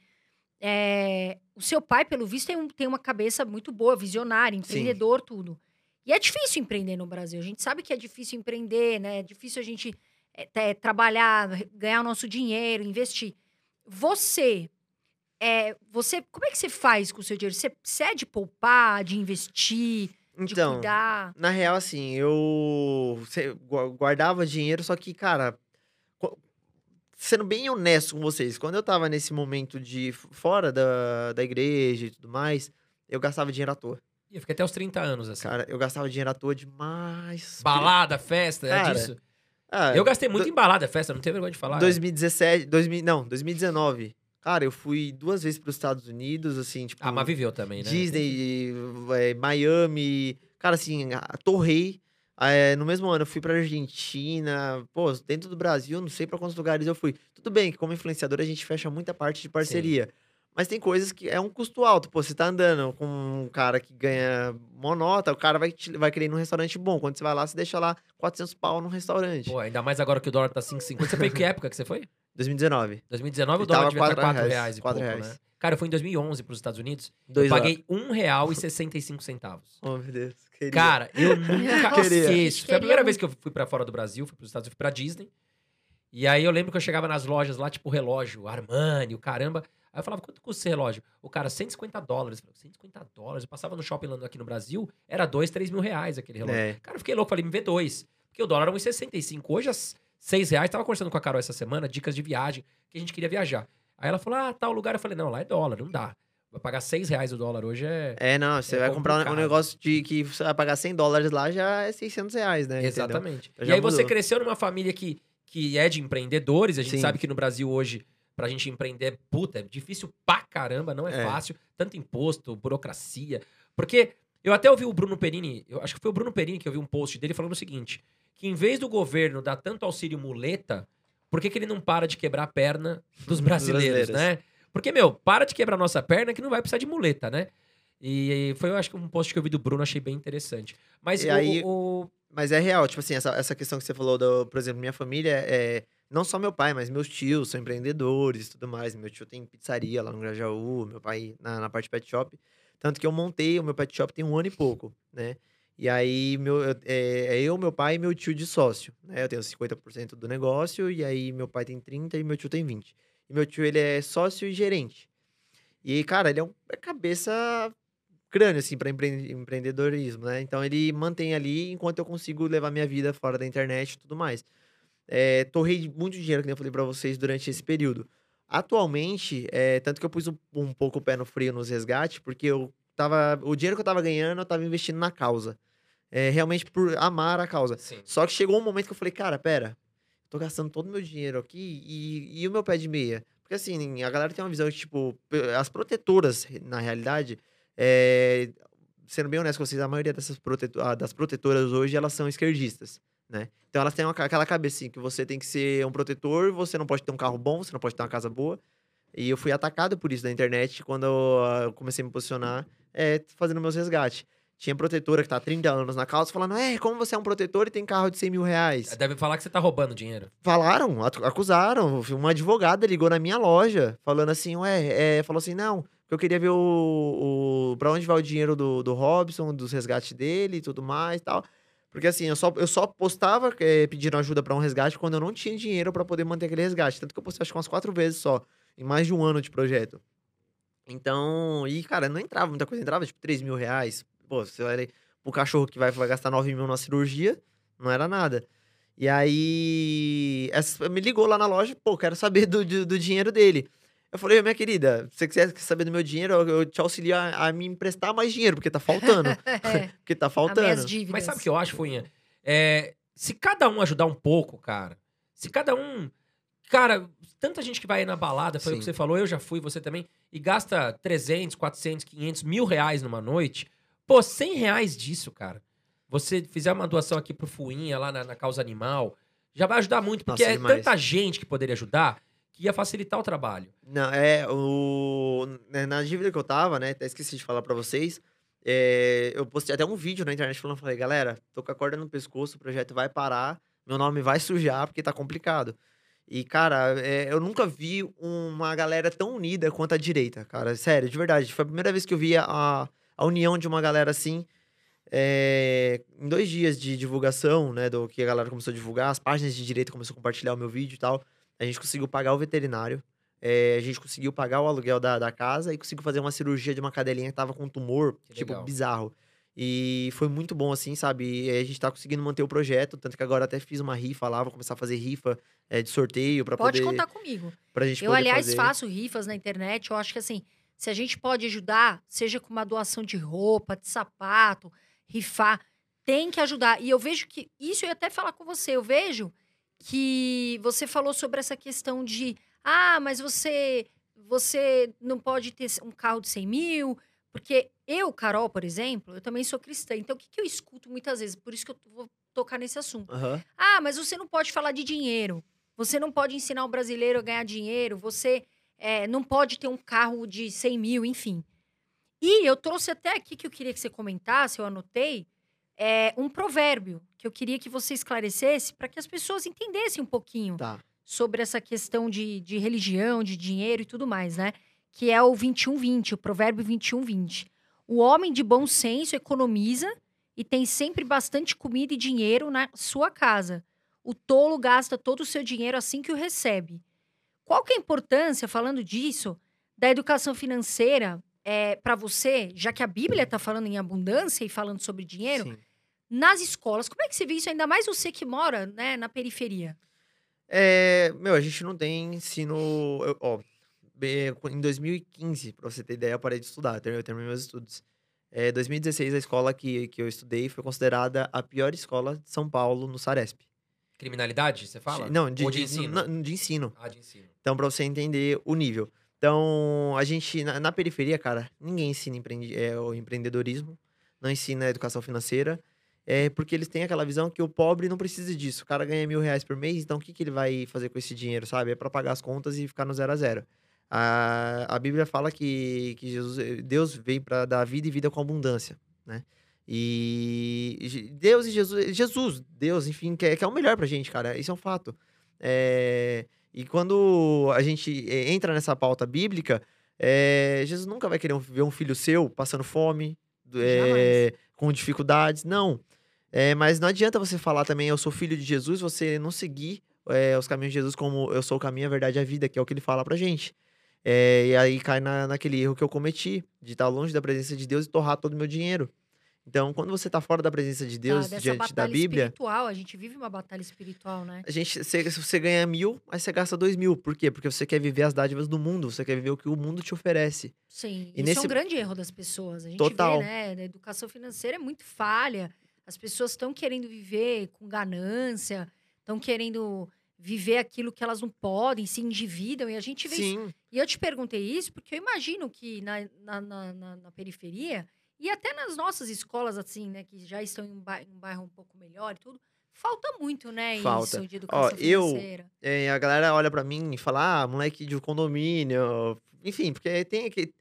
É, o seu pai, pelo visto, tem, um- tem uma cabeça muito boa, visionária, empreendedor, tudo. E é difícil empreender no Brasil. A gente sabe que é difícil empreender, né? É difícil a gente é, trabalhar, ganhar o nosso dinheiro, investir. Você, é, você, como é que você faz com o seu dinheiro? Você, você é de poupar, de investir, de Então, cuidar? Na real, assim, eu guardava dinheiro, só que, cara, sendo bem honesto com vocês, quando eu tava nesse momento de fora da, da igreja e tudo mais, eu gastava dinheiro à toa. E eu fiquei até os 30 anos, assim. Cara, eu gastava dinheiro à toa demais. Balada, festa, é Cara, disso. Ah, Eu gastei muito do- em balada, festa, não tenho vergonha de falar. 2017, 2000, não, 2019. Cara, eu fui duas vezes para os Estados Unidos, assim, tipo, Ah, mas viveu também, né? Disney, eh, Miami. Cara, assim, a- torrei. Eh, no mesmo ano eu fui pra Argentina. Pô, dentro do Brasil, não sei pra quantos lugares eu fui. Tudo bem que como influenciador a gente fecha muita parte de parceria. Mas tem coisas que é um custo alto. Pô, você tá andando com um cara que ganha monota, o cara vai, te- vai querer ir num restaurante bom. Quando você vai lá, você deixa lá 400 pau num restaurante. Pô, ainda mais agora que o dólar tá 5,50. Você foi em que época que você foi? 2019. 2019 o dólar devia estar quatro 4 reais, reais e pouco, reais. né? Cara, eu fui em 2011 pros Estados Unidos. Dois eu paguei um real e 65 centavos. Oh, meu Deus. queria. Cara, eu nunca Queria. esqueço. Foi a primeira vez que eu fui pra fora do Brasil, fui pros Estados Unidos, fui pra Disney. E aí eu lembro que eu chegava nas lojas lá, tipo relógio, Armani, o caramba. Aí eu falava, quanto custa esse relógio? O cara, 150 dólares. Eu falei, 150 dólares? Eu passava no shopping lá aqui no Brasil, era 2, 3 mil reais aquele relógio. É. Cara, eu fiquei louco, falei, me vê dois. Porque o dólar era 1,65. Hoje, às 6 reais, tava conversando com a Carol essa semana, dicas de viagem, que a gente queria viajar. Aí ela falou, ah, tal lugar. Eu falei, não, lá é dólar, não dá. Vai pagar 6 reais o dólar hoje é... É, não, você É vai comprar um- negócio de que você vai pagar 100 dólares lá, já é 600 reais, né? Exatamente. Já E aí você mudou. cresceu numa família que, que é de empreendedores. A gente Sim. sabe que no Brasil hoje, pra gente empreender, puta, é difícil pra caramba, não é, É. fácil. Tanto imposto, burocracia. Porque eu até ouvi o Bruno Perini, eu acho que foi o Bruno Perini que eu vi um post dele falando o seguinte: que em vez do governo dar tanto auxílio muleta, por que, que ele não para de quebrar a perna dos brasileiros, né? Porque, meu, para de quebrar nossa perna que não vai precisar de muleta, né? E foi, eu acho que um post que eu vi do Bruno, achei bem interessante. Mas o- aí- o, Mas é real, tipo assim, essa, essa questão que você falou, do, por exemplo, minha família é. Não só meu pai, mas meus tios são empreendedores e tudo mais. Meu tio tem pizzaria lá no Grajaú, meu pai na, na parte pet shop. Tanto que eu montei o meu pet shop tem um ano e pouco, né? E aí, meu, eu- é, é eu, meu pai e meu tio de sócio, né? Eu tenho 50% do negócio, e aí meu pai tem 30% e meu tio tem 20%. E meu tio, ele é sócio e gerente. E, cara, ele é um é cabeça crânio, assim, para empreendedorismo, né? Então, ele mantém ali enquanto eu consigo levar minha vida fora da internet e tudo mais. É, torrei muito dinheiro, que eu falei pra vocês, durante esse período. Atualmente, é, tanto que eu pus um, um pouco o pé no frio nos resgates, porque eu tava. O dinheiro que eu tava ganhando, eu tava investindo na causa. É, realmente por amar a causa. Sim. Só que chegou um momento que eu falei, cara, pera, tô gastando todo o meu dinheiro aqui e, e o meu pé de meia? Porque assim, a galera tem uma visão que, tipo, as protetoras, na realidade, é, sendo bem honesto com vocês, a maioria dessas proteto- ah, das protetoras hoje, elas são esquerdistas, né? Então elas têm uma aquela cabecinha que você tem que ser um protetor, você não pode ter um carro bom, você não pode ter uma casa boa. E eu fui atacado por isso na internet quando eu, ah, eu comecei a me posicionar, é, fazendo meus resgates. Tinha protetora que tá há 30 anos na causa falando, é, como você é um protetor e tem carro de 100 mil reais? Deve falar que você tá roubando dinheiro. Falaram, acusaram. Uma advogada ligou na minha loja, falando assim, ué, é, falou assim, não, que eu queria ver o, o para onde vai o dinheiro do, do Robson, dos resgates dele e tudo mais e tal. Porque assim, eu só, eu só postava é, pedindo ajuda pra um resgate quando eu não tinha dinheiro pra poder manter aquele resgate. Tanto que eu postei acho que umas quatro vezes só, em mais de um ano de projeto. Então, e cara, não entrava muita coisa, entrava tipo 3 mil reais. Pô, você vai pro cachorro que vai, vai gastar 9 mil na cirurgia, não era nada. E aí, essa, me ligou lá na loja, pô, quero saber do, do, do dinheiro dele. Eu falei, minha querida, se você quiser saber do meu dinheiro, eu, eu te auxilio a, a me emprestar mais dinheiro, porque tá faltando. É, porque tá faltando. dívidas. Mas sabe o que eu acho, Funha? É, se cada um ajudar um pouco, cara, se cada um. Cara, tanta gente que vai aí na balada, foi o que Sim. você falou, eu já fui, você também, e gasta 300, 400, 500, mil reais numa noite. Pô, 100 reais disso, cara. Você fizer uma doação aqui pro Fuinha, lá na, na causa animal, já vai ajudar muito, porque Nossa, é demais. tanta gente que poderia ajudar que ia facilitar o trabalho. Não, é, o... né, Na dívida que eu tava, né, até esqueci de falar pra vocês, é, eu postei até um vídeo na internet falando, falei, galera, tô com a corda no pescoço, o projeto vai parar, meu nome vai sujar, porque tá complicado. E, cara, é, eu nunca vi uma galera tão unida quanto a direita, cara, sério, de verdade. Foi a primeira vez que eu vi a, a união de uma galera assim, é, em dois dias de divulgação, né, do que a galera começou a divulgar, as páginas de direita começaram a compartilhar o meu vídeo e tal, a gente conseguiu pagar o veterinário, é, a gente conseguiu pagar o aluguel da, da casa e conseguiu fazer uma cirurgia de uma cadelinha que tava com tumor, Que tipo, legal. bizarro. E foi muito bom, assim, sabe? E a gente tá conseguindo manter o projeto, tanto que agora até fiz uma rifa lá, vou começar a fazer rifa é, de sorteio pra Pode poder... contar comigo. Pra gente Eu, aliás, fazer. faço rifas na internet. Eu acho que assim, se a gente pode ajudar, seja com uma doação de roupa, de sapato, rifar, tem que ajudar. E eu vejo que. Isso eu ia até falar com você. Eu vejo que você falou sobre essa questão de. Ah, mas você. Você não pode ter um carro de 100 mil. Porque eu, Carol, por exemplo, eu também sou cristã. Então, o que, que eu escuto muitas vezes? Por isso que eu vou tocar nesse assunto. Aham. Ah, mas você não pode falar de dinheiro. Você não pode ensinar o brasileiro a ganhar dinheiro. Você é, não pode ter um carro de 100 mil, enfim. E eu trouxe até aqui que eu queria que você comentasse, eu anotei, é, um provérbio que eu queria que você esclarecesse para que as pessoas entendessem um pouquinho Tá. sobre essa questão de, de religião, de dinheiro e tudo mais, né? Que é o 2120, o provérbio 2120. O homem de bom senso economiza e tem sempre bastante comida e dinheiro na sua casa. O tolo gasta todo o seu dinheiro assim que o recebe. Qual que é a importância, falando disso, da educação financeira é, para você, já que a Bíblia está falando em abundância e falando sobre dinheiro, Sim. nas escolas? Como é que você vê isso, ainda mais você que mora né, na periferia? É, meu, a gente não tem ensino. eu- ó, bem, em 2015, pra você ter ideia, eu parei de estudar, eu terminei eu terminei meus estudos. É, 2016, a escola que, que eu estudei foi considerada a pior escola de São Paulo no Saresp. Criminalidade, você fala? Não, de, Ou de de- ensino? não, de ensino. Ah, de ensino. Então, pra você entender o nível. Então, a gente, na, na periferia, cara, ninguém ensina empreende, é, o empreendedorismo, não ensina a educação financeira, é porque eles têm aquela visão que o pobre não precisa disso. O cara ganha mil reais por mês, então o que, que ele vai fazer com esse dinheiro, sabe? É pra pagar as contas e ficar no zero a zero. A, a Bíblia fala que, que Jesus, Deus veio para dar vida e vida com abundância, né? E Deus e Jesus, Jesus, Deus, enfim, quer, quer o melhor pra gente, cara. Isso é um fato. É, e quando a gente eh, entra nessa pauta bíblica, eh, Jesus nunca vai querer ver um filho seu passando fome, eh, com dificuldades. Não. Eh, mas não adianta você falar também, eu sou filho de Jesus, você não seguir os caminhos de Jesus como eu sou o caminho, a verdade e a vida, que é o que ele fala pra gente. E aí cai na, naquele erro que eu cometi, de estar longe da presença de Deus e torrar todo o meu dinheiro. Então, quando você tá fora da presença de Deus, dessa diante da Bíblia, espiritual. A gente vive uma batalha espiritual, né? a gente, você, você ganha mil, aí você gasta dois mil. Por quê? Porque você quer viver as dádivas do mundo, você quer viver o que o mundo te oferece. Sim, E isso é nesse- um grande erro das pessoas. A gente Total. vê, né? A educação financeira é muito falha. As pessoas estão querendo viver com ganância, estão querendo viver aquilo que elas não podem, se endividam. E a gente vê isso. Sim, E eu te perguntei isso porque eu imagino que na, na, na- na periferia e até nas nossas escolas, assim, né, que já estão em um bairro, um bairro um pouco melhor e tudo, falta muito, né, Falta. isso de educação eu- financeira. é, a galera olha pra mim e fala, ah, moleque de condomínio. Enfim, porque tem aquele,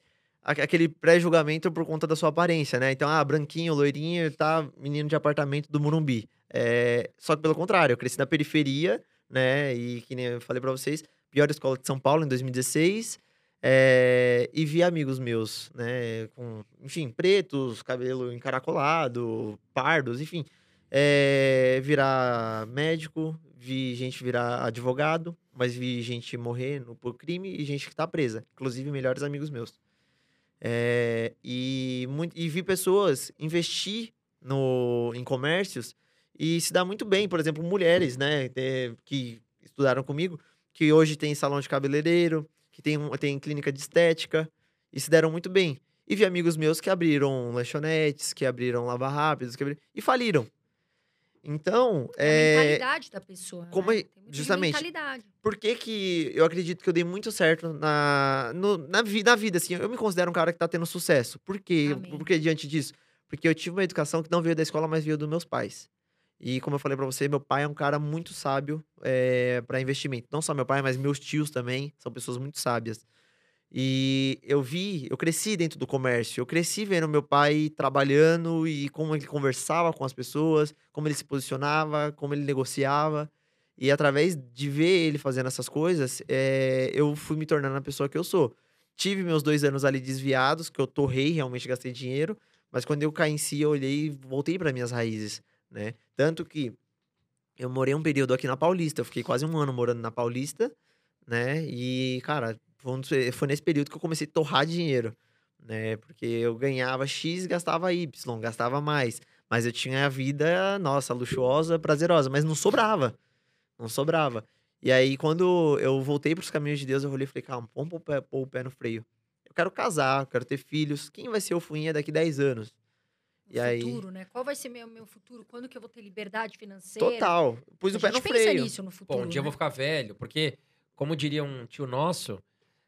aquele pré-julgamento por conta da sua aparência, né? Então, ah, branquinho, loirinho, tá menino de apartamento do Morumbi. É, só que pelo contrário, eu cresci na periferia, né? E que nem eu falei pra vocês, pior escola de São Paulo em 2016. É, e vi amigos meus, né? Com, enfim, pretos, cabelo encaracolado, pardos, enfim. é, virar médico, vi gente virar advogado, mas vi gente morrer no, por crime e gente que tá presa. Inclusive, melhores amigos meus. É, e, muito, e vi pessoas investir no, em comércios e se dá muito bem. Por exemplo, mulheres, né, que estudaram comigo, que hoje tem salão de cabeleireiro, que tem, um- tem clínica de estética, e se deram muito bem. E vi amigos meus que abriram lanchonetes, que abriram lava rápidos, que abriram, e faliram. Então, É a é, mentalidade da pessoa. como né? é- justamente. mentalidade. por que, que eu acredito que eu dei muito certo na, no- na, vi- na vida, assim? Eu me considero um cara que tá tendo sucesso. Por quê? Amém. Por que diante disso? Porque eu tive uma educação que não veio da escola, mas veio dos meus pais. E como eu falei pra você, meu pai é um cara muito sábio é, para investimento. Não só meu pai, mas meus tios também são pessoas muito sábias. E eu vi, eu cresci dentro do comércio. Eu cresci vendo meu pai trabalhando e como ele conversava com as pessoas, como ele se posicionava, como ele negociava. E através de ver ele fazendo essas coisas, eh, eu fui me tornando a pessoa que eu sou. Tive meus dois anos ali desviados, que eu torrei, realmente gastei dinheiro. Mas quando eu caí em si, eu olhei e voltei para minhas raízes, né? Tanto que eu morei um período aqui na Paulista. Eu fiquei quase um ano morando na Paulista, né? E, cara, foi, nesse período que eu comecei a torrar dinheiro, né? Porque eu ganhava X gastava Y, gastava mais. Mas eu tinha a vida, nossa, luxuosa, prazerosa, mas não sobrava. Não sobrava. E aí, quando eu voltei para os caminhos de Deus, eu olhei e falei, calma, vamos pôr o pé no freio. Eu quero casar, eu quero ter filhos. Quem vai ser o Fuinha daqui 10 anos? O E aí- futuro, né? Qual vai ser meu, meu futuro? Quando que eu vou ter liberdade financeira? Total. Pus A o pé gente no pensa freio. nisso no futuro. Bom, um dia eu né? vou ficar velho, porque, como diria um tio nosso,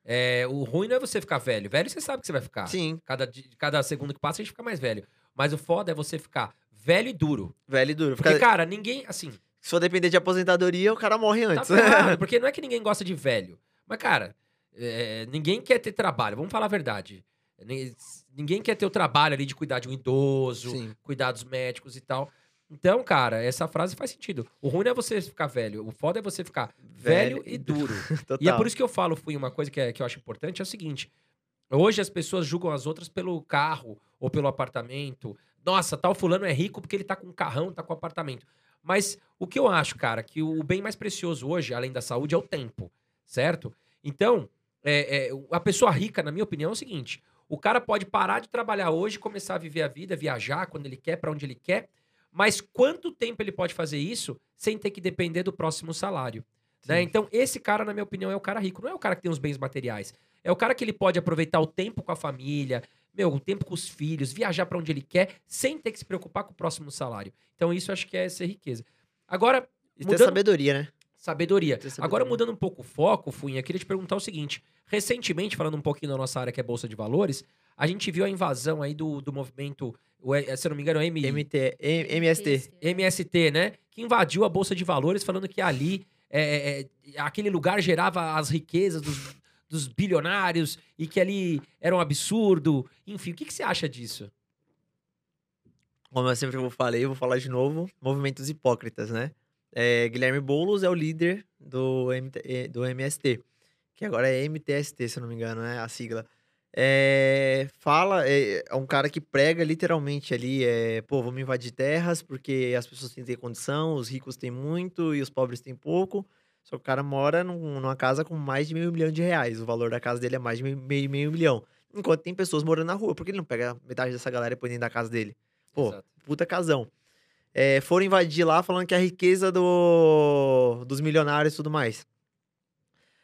é, o ruim não é você ficar velho. Velho você sabe que você vai ficar. Sim, Cada, cada segundo que passa a gente fica mais velho. Mas o foda é você ficar velho e duro. velho e duro. Porque, Fica- cara, ninguém, assim, Se for depender de aposentadoria, o cara morre tá antes. ferrado, porque não é que ninguém gosta de velho. Mas, cara, é, ninguém quer ter trabalho. Vamos falar a verdade. Ni- Ninguém quer ter o trabalho ali de cuidar de um idoso, Sim. cuidados médicos e tal. Então, cara, essa frase faz sentido. O ruim não é você ficar velho. O foda é você ficar velho, Velho e duro. E é por isso que eu falo, fui uma coisa que, é- que eu acho importante, é o seguinte. Hoje as pessoas julgam as outras pelo carro ou pelo apartamento. Nossa, tal fulano é rico porque ele tá com um carrão, tá com um apartamento. Mas o que eu acho, cara, que o bem mais precioso hoje, além da saúde, é o tempo, certo? Então, é, é, a pessoa rica, na minha opinião, é o seguinte: o cara pode parar de trabalhar hoje, começar a viver a vida, viajar quando ele quer, pra onde ele quer, mas quanto tempo ele pode fazer isso sem ter que depender do próximo salário? Né? Então, esse cara, na minha opinião, é o cara rico. Não é o cara que tem os bens materiais. É o cara que ele pode aproveitar o tempo com a família, meu, o tempo com os filhos, viajar pra onde ele quer, sem ter que se preocupar com o próximo salário. Então, isso acho que é ser riqueza. Agora, E ter mudando- sabedoria, né? Sabedoria. Sabedoria. Agora, mudando um pouco o foco, Funha, queria te perguntar o seguinte. Recentemente, falando um pouquinho da nossa área, que é Bolsa de Valores, a gente viu a invasão aí do, do movimento, se não me engano, é M, MT, M- MST. MST, né? Que invadiu a Bolsa de Valores, falando que ali, é, é, é, aquele lugar gerava as riquezas dos, dos bilionários e que ali era um absurdo. Enfim, o que, que você acha disso? Como eu sempre vou falei, eu vou falar de novo, movimentos hipócritas, né? É, Guilherme Boulos é o líder do, MT, eh, do MST, que agora é MTST, se eu não me engano, né? A sigla. É, fala, é, é um cara que prega literalmente ali, é, pô, vamos invadir terras porque as pessoas têm que ter condição, os ricos têm muito e os pobres têm pouco. Só que o cara mora num- numa casa com mais de meio milhão de reais. O valor da casa dele é mais de meio, meio, meio milhão. Enquanto tem pessoas morando na rua. Por que ele não pega metade dessa galera e põe dentro da casa dele? Pô, Exato. puta casão. É, foram invadir lá falando que a riqueza do, dos milionários e tudo mais.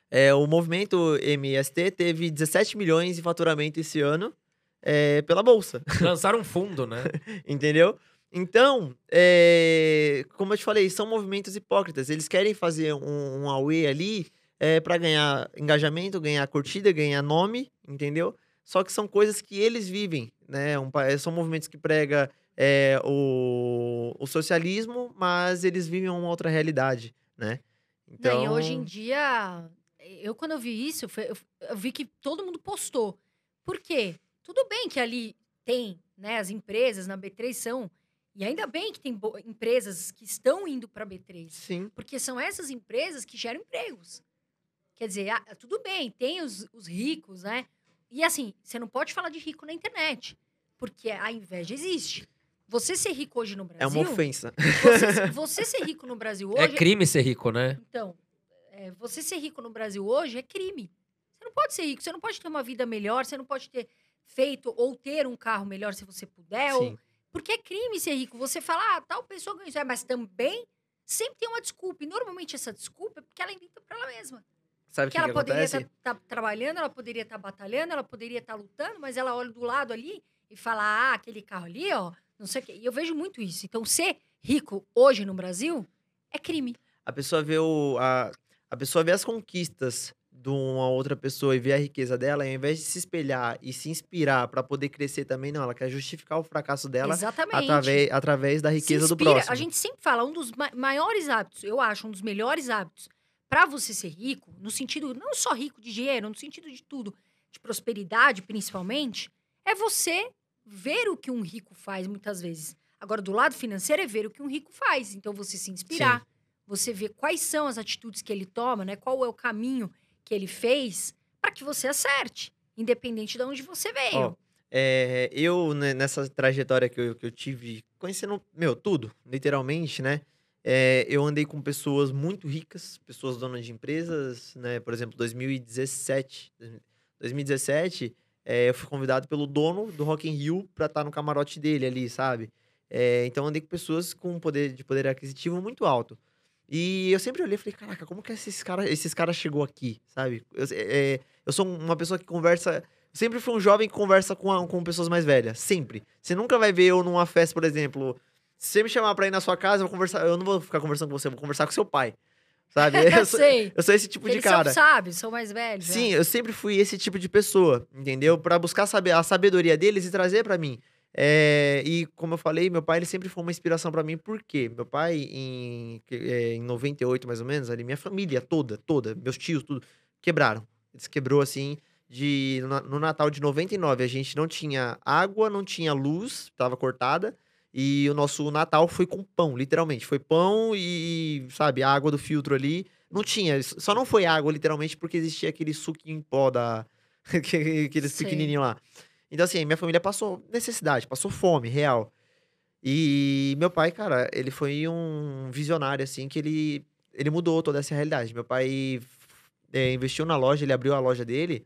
É, o movimento MST teve 17 milhões de faturamento esse ano é, pela Bolsa, Lançaram um fundo, né? entendeu? Então, é, como eu te falei, são movimentos hipócritas. Eles querem fazer um, um AUE ali é, para ganhar engajamento, ganhar curtida, ganhar nome, entendeu? Só que são coisas que eles vivem, né? Um são movimentos que pregam é, o, o socialismo, mas eles vivem uma outra realidade, né? Não, e hoje em dia, eu quando eu vi isso, eu, vi que todo mundo postou. Por quê? Tudo bem que ali tem, né, as empresas na B3 são, e ainda bem que tem empresas que estão indo para B3, Sim, porque são essas empresas que geram empregos. Quer dizer, ah, tudo bem, tem os, os ricos, né? E assim, você não pode falar de rico na internet, porque a inveja existe. Você ser rico hoje no Brasil. é uma ofensa. Você, você ser rico no Brasil hoje. É crime ser rico, né? Então, é, você ser rico no Brasil hoje é crime. Você não pode ser rico, você não pode ter uma vida melhor, você não pode ter feito ou ter um carro melhor se você puder. Ou... Sim. Porque é crime ser rico. Você fala, ah, tal pessoa ganhou isso, é, mas também sempre tem uma desculpa. E normalmente essa desculpa é porque ela inventa pra ela mesma. Sabe o Que que, ela que poderia estar trabalhando, ela poderia estar batalhando, ela poderia estar lutando, mas ela olha do lado ali e fala: ah, aquele carro ali, ó, não sei o quê. E eu vejo muito isso. Então, ser rico hoje no Brasil é crime. A pessoa vê o. A, a pessoa vê as conquistas de uma outra pessoa e vê a riqueza dela, e ao invés de se espelhar e se inspirar pra poder crescer também, não. Ela quer justificar o fracasso dela Exatamente. através, através da riqueza do próximo. A gente sempre fala, um dos ma- maiores hábitos, eu acho, um dos melhores hábitos para você ser rico, no sentido, não só rico de dinheiro, no sentido de tudo, de prosperidade principalmente, é você ver o que um rico faz muitas vezes. Agora, do lado financeiro, é ver o que um rico faz. Então, você se inspirar, você ver quais são as atitudes que ele toma, né? Qual é o caminho que ele fez para que você acerte, independente de onde você veio. Ó, É, eu, né, nessa trajetória que eu, que eu tive, conhecendo, meu, tudo, literalmente, né? É, eu andei com pessoas muito ricas, pessoas donas de empresas, né? Por exemplo, 2017. 2017, é, eu fui convidado pelo dono do Rock in Rio pra estar no camarote dele ali, sabe? É, então, andei com pessoas com poder de poder aquisitivo muito alto. E eu sempre olhei e falei, caraca, como que esses caras esses cara chegou aqui, sabe? Eu, é, eu sou uma pessoa que conversa Sempre fui um jovem que conversa com, a- com pessoas mais velhas. Sempre. Você nunca vai ver eu numa festa, por exemplo. Se você me chamar pra ir na sua casa, eu vou conversar. Eu não vou ficar conversando com você, eu vou conversar com seu pai. Sabe? eu sou, sei. eu sou esse tipo de Eles cara. são sábios, são mais velhos. né? Sim, eu sempre fui esse tipo de pessoa, entendeu? Pra buscar saber a sabedoria deles e trazer pra mim. É, e como eu falei, meu pai ele sempre foi uma inspiração pra mim, por quê? Meu pai, em, é, em 98 mais ou menos, ali, minha família toda, toda, meus tios, tudo, quebraram. Eles quebrou assim, de, no, no Natal de 99, a gente não tinha água, não tinha luz, tava cortada. E o nosso Natal foi com pão, literalmente. Foi pão e, sabe, a água do filtro ali. Não tinha, só não foi água, literalmente, porque existia aquele suquinho em pó da. que- aqueles Sei. pequenininhos lá. Então, assim, minha família passou necessidade, passou fome, real. E meu pai, cara, ele foi um visionário, assim, que ele, ele mudou toda essa realidade. Meu pai é, investiu na loja, ele abriu a loja dele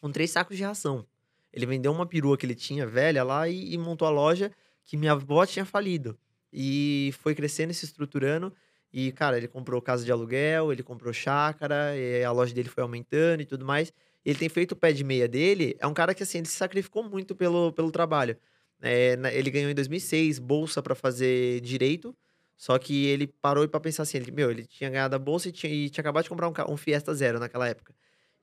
com três sacos de ração. Ele vendeu uma perua que ele tinha, velha, lá, e, e montou a loja que minha avó tinha falido. E foi crescendo e se estruturando. E, cara, ele comprou casa de aluguel, ele comprou chácara, a loja dele foi aumentando e tudo mais. Ele tem feito o pé de meia dele. É um cara que, assim, ele se sacrificou muito pelo, pelo trabalho. É, ele ganhou em 2006 bolsa pra fazer direito. Só que ele parou para pensar assim, ele, meu, ele tinha ganhado a bolsa e tinha, e tinha acabado de comprar um, um Fiesta Zero naquela época.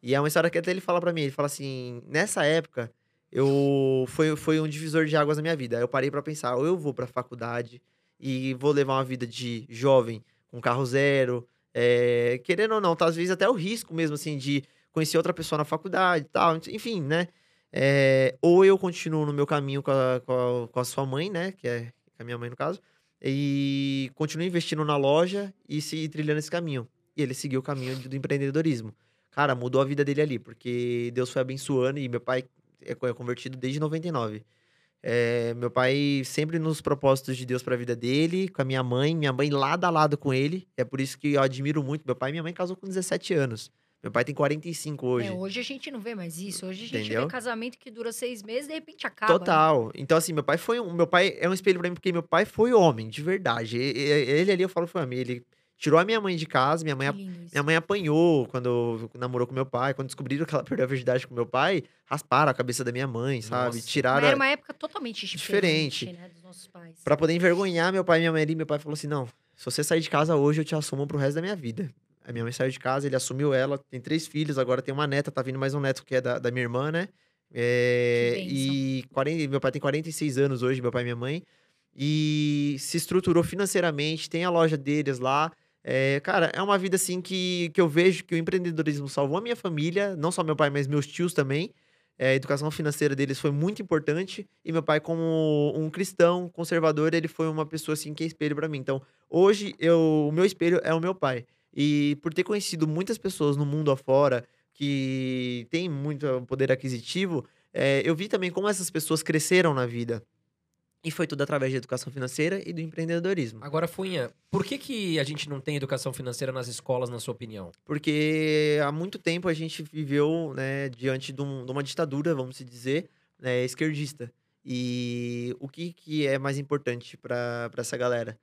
E é uma história que até ele fala pra mim, ele fala assim, nessa época, eu foi, foi um divisor de águas na minha vida. Eu parei pra pensar, ou eu vou pra faculdade e vou levar uma vida de jovem com carro zero, é, querendo ou não, tá, às vezes até o risco mesmo, assim, de conhecer outra pessoa na faculdade tal, enfim, né? É, ou eu continuo no meu caminho com a, com, a, com a sua mãe, né? Que é a minha mãe, no caso. E continuo investindo na loja e se trilhando esse caminho. E ele seguiu o caminho do empreendedorismo. Cara, mudou a vida dele ali, porque Deus foi abençoando e meu pai é é convertido desde 99. É, meu pai sempre nos propósitos de Deus para a vida dele, com a minha mãe, minha mãe lado a lado com ele. É por isso que eu admiro muito. Meu pai e minha mãe casou com 17 anos. Meu pai tem 45 hoje. É, hoje a gente não vê mais isso. Hoje a gente Entendeu? vê casamento que dura seis meses e de repente acaba. né? Total. Então, assim, meu pai foi um. Meu pai é um espelho pra mim, porque meu pai foi homem, de verdade. E- e- Ele ali, eu falo, foi homem. Ele tirou a minha mãe de casa, minha mãe, minha mãe apanhou quando namorou com meu pai. Quando descobriram que ela perdeu a virgindade com meu pai, rasparam a cabeça da minha mãe, sabe? Nossa. Tiraram. Mas era uma época totalmente Diferente. diferente, né, dos nossos pais. Pra poder envergonhar meu pai e minha mãe ali, meu pai falou assim: não, se você sair de casa hoje, eu te assumo pro resto da minha vida. A minha mãe saiu de casa, ele assumiu ela, tem três filhos, agora tem uma neta, tá vindo mais um neto que é da, da minha irmã, né? É, e 40, meu pai tem 46 anos hoje, meu pai e minha mãe. E se estruturou financeiramente, tem a loja deles lá. É, cara, é uma vida assim que, que eu vejo que o empreendedorismo salvou a minha família, não só meu pai, mas meus tios também. É, a educação financeira deles foi muito importante. E meu pai, como um cristão conservador, ele foi uma pessoa assim que é espelho pra mim. Então, hoje, eu, o meu espelho é o meu pai. E por ter conhecido muitas pessoas no mundo afora que têm muito poder aquisitivo, é, eu vi também como essas pessoas cresceram na vida. E foi tudo através da educação financeira e do empreendedorismo. Agora, Funha, por que, que a gente não tem educação financeira nas escolas, na sua opinião? Porque há muito tempo a gente viveu né, diante de, um- de uma ditadura, vamos se dizer, né, esquerdista. E o que, que é mais importante para essa galera?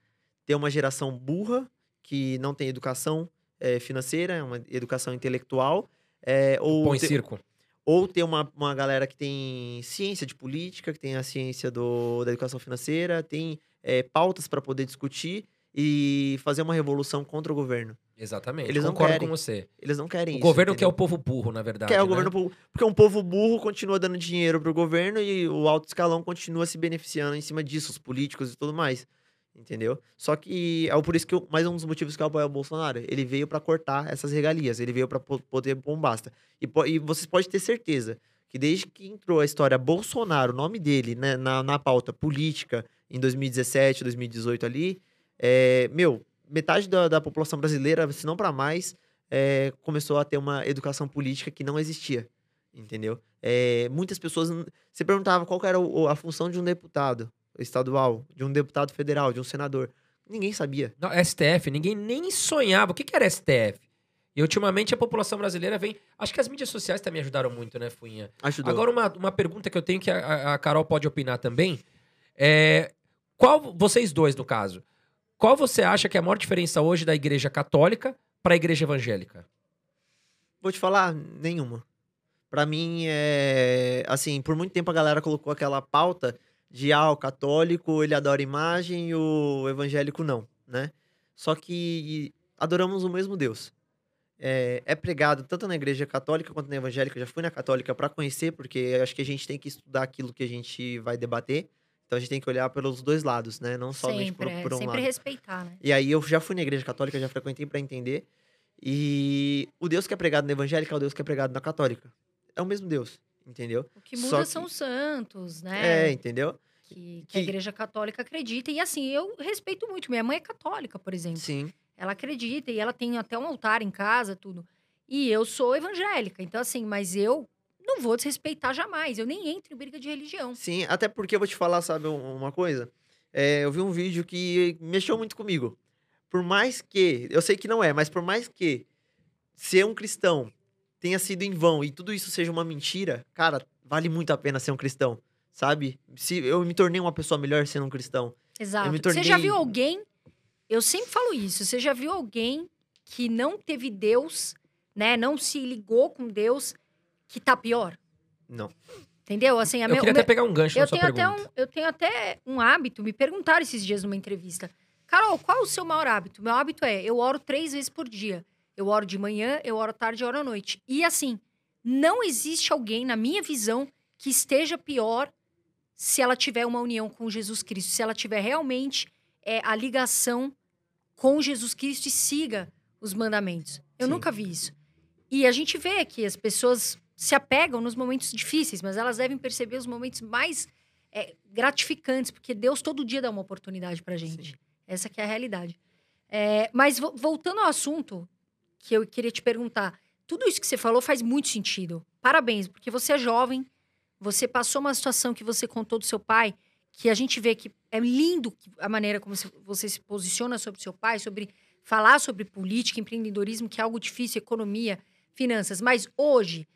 Ter uma geração burra, que não tem educação é, financeira, uma educação intelectual. É, ou Põe ter, circo. Ou ter uma, uma galera que tem ciência de política, que tem a ciência do, da educação financeira, tem é, pautas para poder discutir e fazer uma revolução contra o governo. Exatamente. Eles não querem. com você. Eles não querem O isso. governo quer entendeu? o povo burro, na verdade. Quer o né? governo burro. Porque um povo burro continua dando dinheiro pro governo e o alto escalão continua se beneficiando em cima disso, os políticos e tudo mais. Entendeu? Só que é por isso que eu, mais um dos motivos que eu apoio o Bolsonaro. Ele veio pra cortar essas regalias, ele veio po- poder bombasta. E, e vocês podem ter certeza que desde que entrou a história Bolsonaro, o nome dele, né, na, na pauta política, em 2017, 2018 ali, é, meu, metade da, da população brasileira, se não pra mais, é, começou a ter uma educação política que não existia. Entendeu? É, muitas pessoas. Você perguntava qual era a função de um deputado estadual, de um deputado federal, de um senador. Ninguém sabia. Não, STF, ninguém nem sonhava. O que, que era STF? E ultimamente a população brasileira vem. Acho que as mídias sociais também ajudaram muito, né, Fuinha? Ajudou. Agora, uma, uma pergunta que eu tenho que a- a, Carol pode opinar também. É. Qual, vocês dois, no caso, qual você acha que é a maior diferença hoje da igreja católica para a igreja evangélica? Vou te falar, nenhuma. Pra mim, é. Assim, por muito tempo a galera colocou aquela pauta de, ah, o católico ele adora imagem e o evangélico não, né? Só que adoramos o mesmo Deus. É, é pregado tanto na igreja católica quanto na evangélica. Eu já fui na católica pra conhecer, porque acho que a gente tem que estudar aquilo que a gente vai debater. Então a gente tem que olhar pelos dois lados, né? Não somente por, Sempre, é, por um sempre lado. respeitar, né? E aí eu já fui na igreja católica, já frequentei pra entender. E o Deus que é pregado na evangélica é o Deus que é pregado na católica. É o mesmo Deus, entendeu? O que muda que- são os santos, É, né? entendeu? que, que a que- igreja católica acredita. E assim, eu respeito muito. Minha mãe é católica, por exemplo. Sim. Ela acredita e ela tem até um altar em casa, tudo. E eu sou evangélica. Então, assim, mas eu não vou desrespeitar jamais. Eu nem entro em briga de religião. Sim, até porque eu vou te falar, sabe, um- uma coisa? É, eu vi um vídeo que mexeu muito comigo. Por mais que, eu sei que não é, mas por mais que ser um cristão tenha sido em vão e tudo isso seja uma mentira, cara, vale muito a pena ser um cristão, sabe? Se eu me tornei uma pessoa melhor sendo um cristão. Exato. me Você já tornei- viu alguém. Eu sempre falo isso. Você já viu alguém que não teve Deus, né? Não se ligou com Deus, que tá pior? Não. Entendeu? Assim, a Eu meu- queria o meu- até pegar um gancho eu na sua tenho, até pergunta. um, eu tenho até um hábito, me perguntaram esses dias numa entrevista. Carol, qual é o seu maior hábito? Meu hábito é, eu oro três vezes por dia. Eu oro de manhã, eu oro à tarde e oro à noite. E assim, não existe alguém, na minha visão, que esteja pior se ela tiver uma união com Jesus Cristo. Se ela tiver realmente é, a ligação com Jesus Cristo e siga os mandamentos. Eu Sim. nunca vi isso. E a gente vê que as pessoas se apegam nos momentos difíceis, mas elas devem perceber os momentos mais é, gratificantes, porque Deus todo dia dá uma oportunidade pra gente. Essa que é a realidade. É, mas vo- voltando ao assunto que eu queria te perguntar, tudo isso que você falou faz muito sentido. Parabéns, porque você é jovem, você passou uma situação que você contou do seu pai, que a gente vê que é lindo a maneira como você se posiciona sobre seu pai, sobre falar sobre política, empreendedorismo, que é algo difícil, economia, finanças. Mas hoje,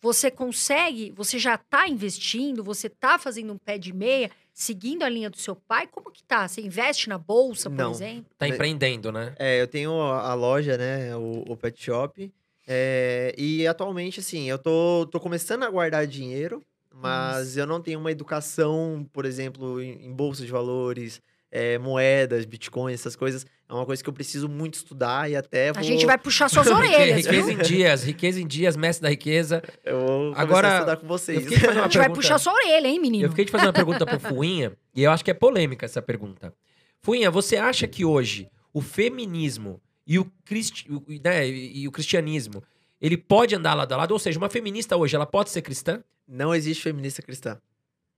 você consegue, você já está investindo, você está fazendo um pé de meia, seguindo a linha do seu pai? Como que tá? Você investe na bolsa, por Não. exemplo? Tá empreendendo, né? É, eu tenho a a loja, né, o, o pet shop. é, e atualmente, assim, eu tô, tô começando a guardar dinheiro, mas eu não tenho uma educação, por exemplo, em, em bolsa de valores, é, moedas, bitcoins, essas coisas. É uma coisa que eu preciso muito estudar e até vou... A gente vai puxar suas orelhas, viu? riqueza em dias, riqueza em dias, mestre da riqueza. Eu vou começar Agora, a estudar com vocês. A gente vai pergunta- puxar sua orelha, hein, menino? Eu fiquei de fazer uma pergunta pro Fuinha, e eu acho que é polêmica essa pergunta. Fuinha, você acha que hoje o feminismo e o, cristi... né, e o cristianismo, ele pode andar lado a lado? Ou seja, uma feminista hoje, ela pode ser cristã? Não existe feminista cristã.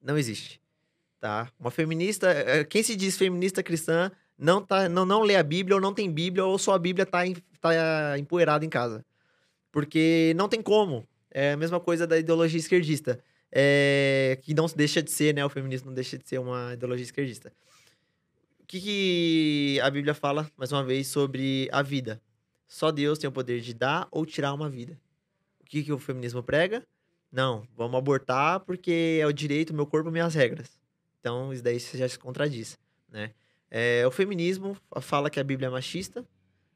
Não existe. Tá? Uma feminista. eh, Quem se diz feminista cristã não, tá, não, não lê a Bíblia, ou não tem Bíblia, ou só a Bíblia tá, em- tá empoeirada em casa. Porque não tem como. É a mesma coisa da ideologia esquerdista. É, que não deixa de ser, né? O feminismo não deixa de ser uma ideologia esquerdista. O que, que a Bíblia fala, mais uma vez, sobre a vida? Só Deus tem o poder de dar ou tirar uma vida. O que, que o feminismo prega? Não, vamos abortar porque é o direito, meu corpo, minhas regras. Então, isso daí já se contradiz, né? É, o feminismo fala que a Bíblia é machista,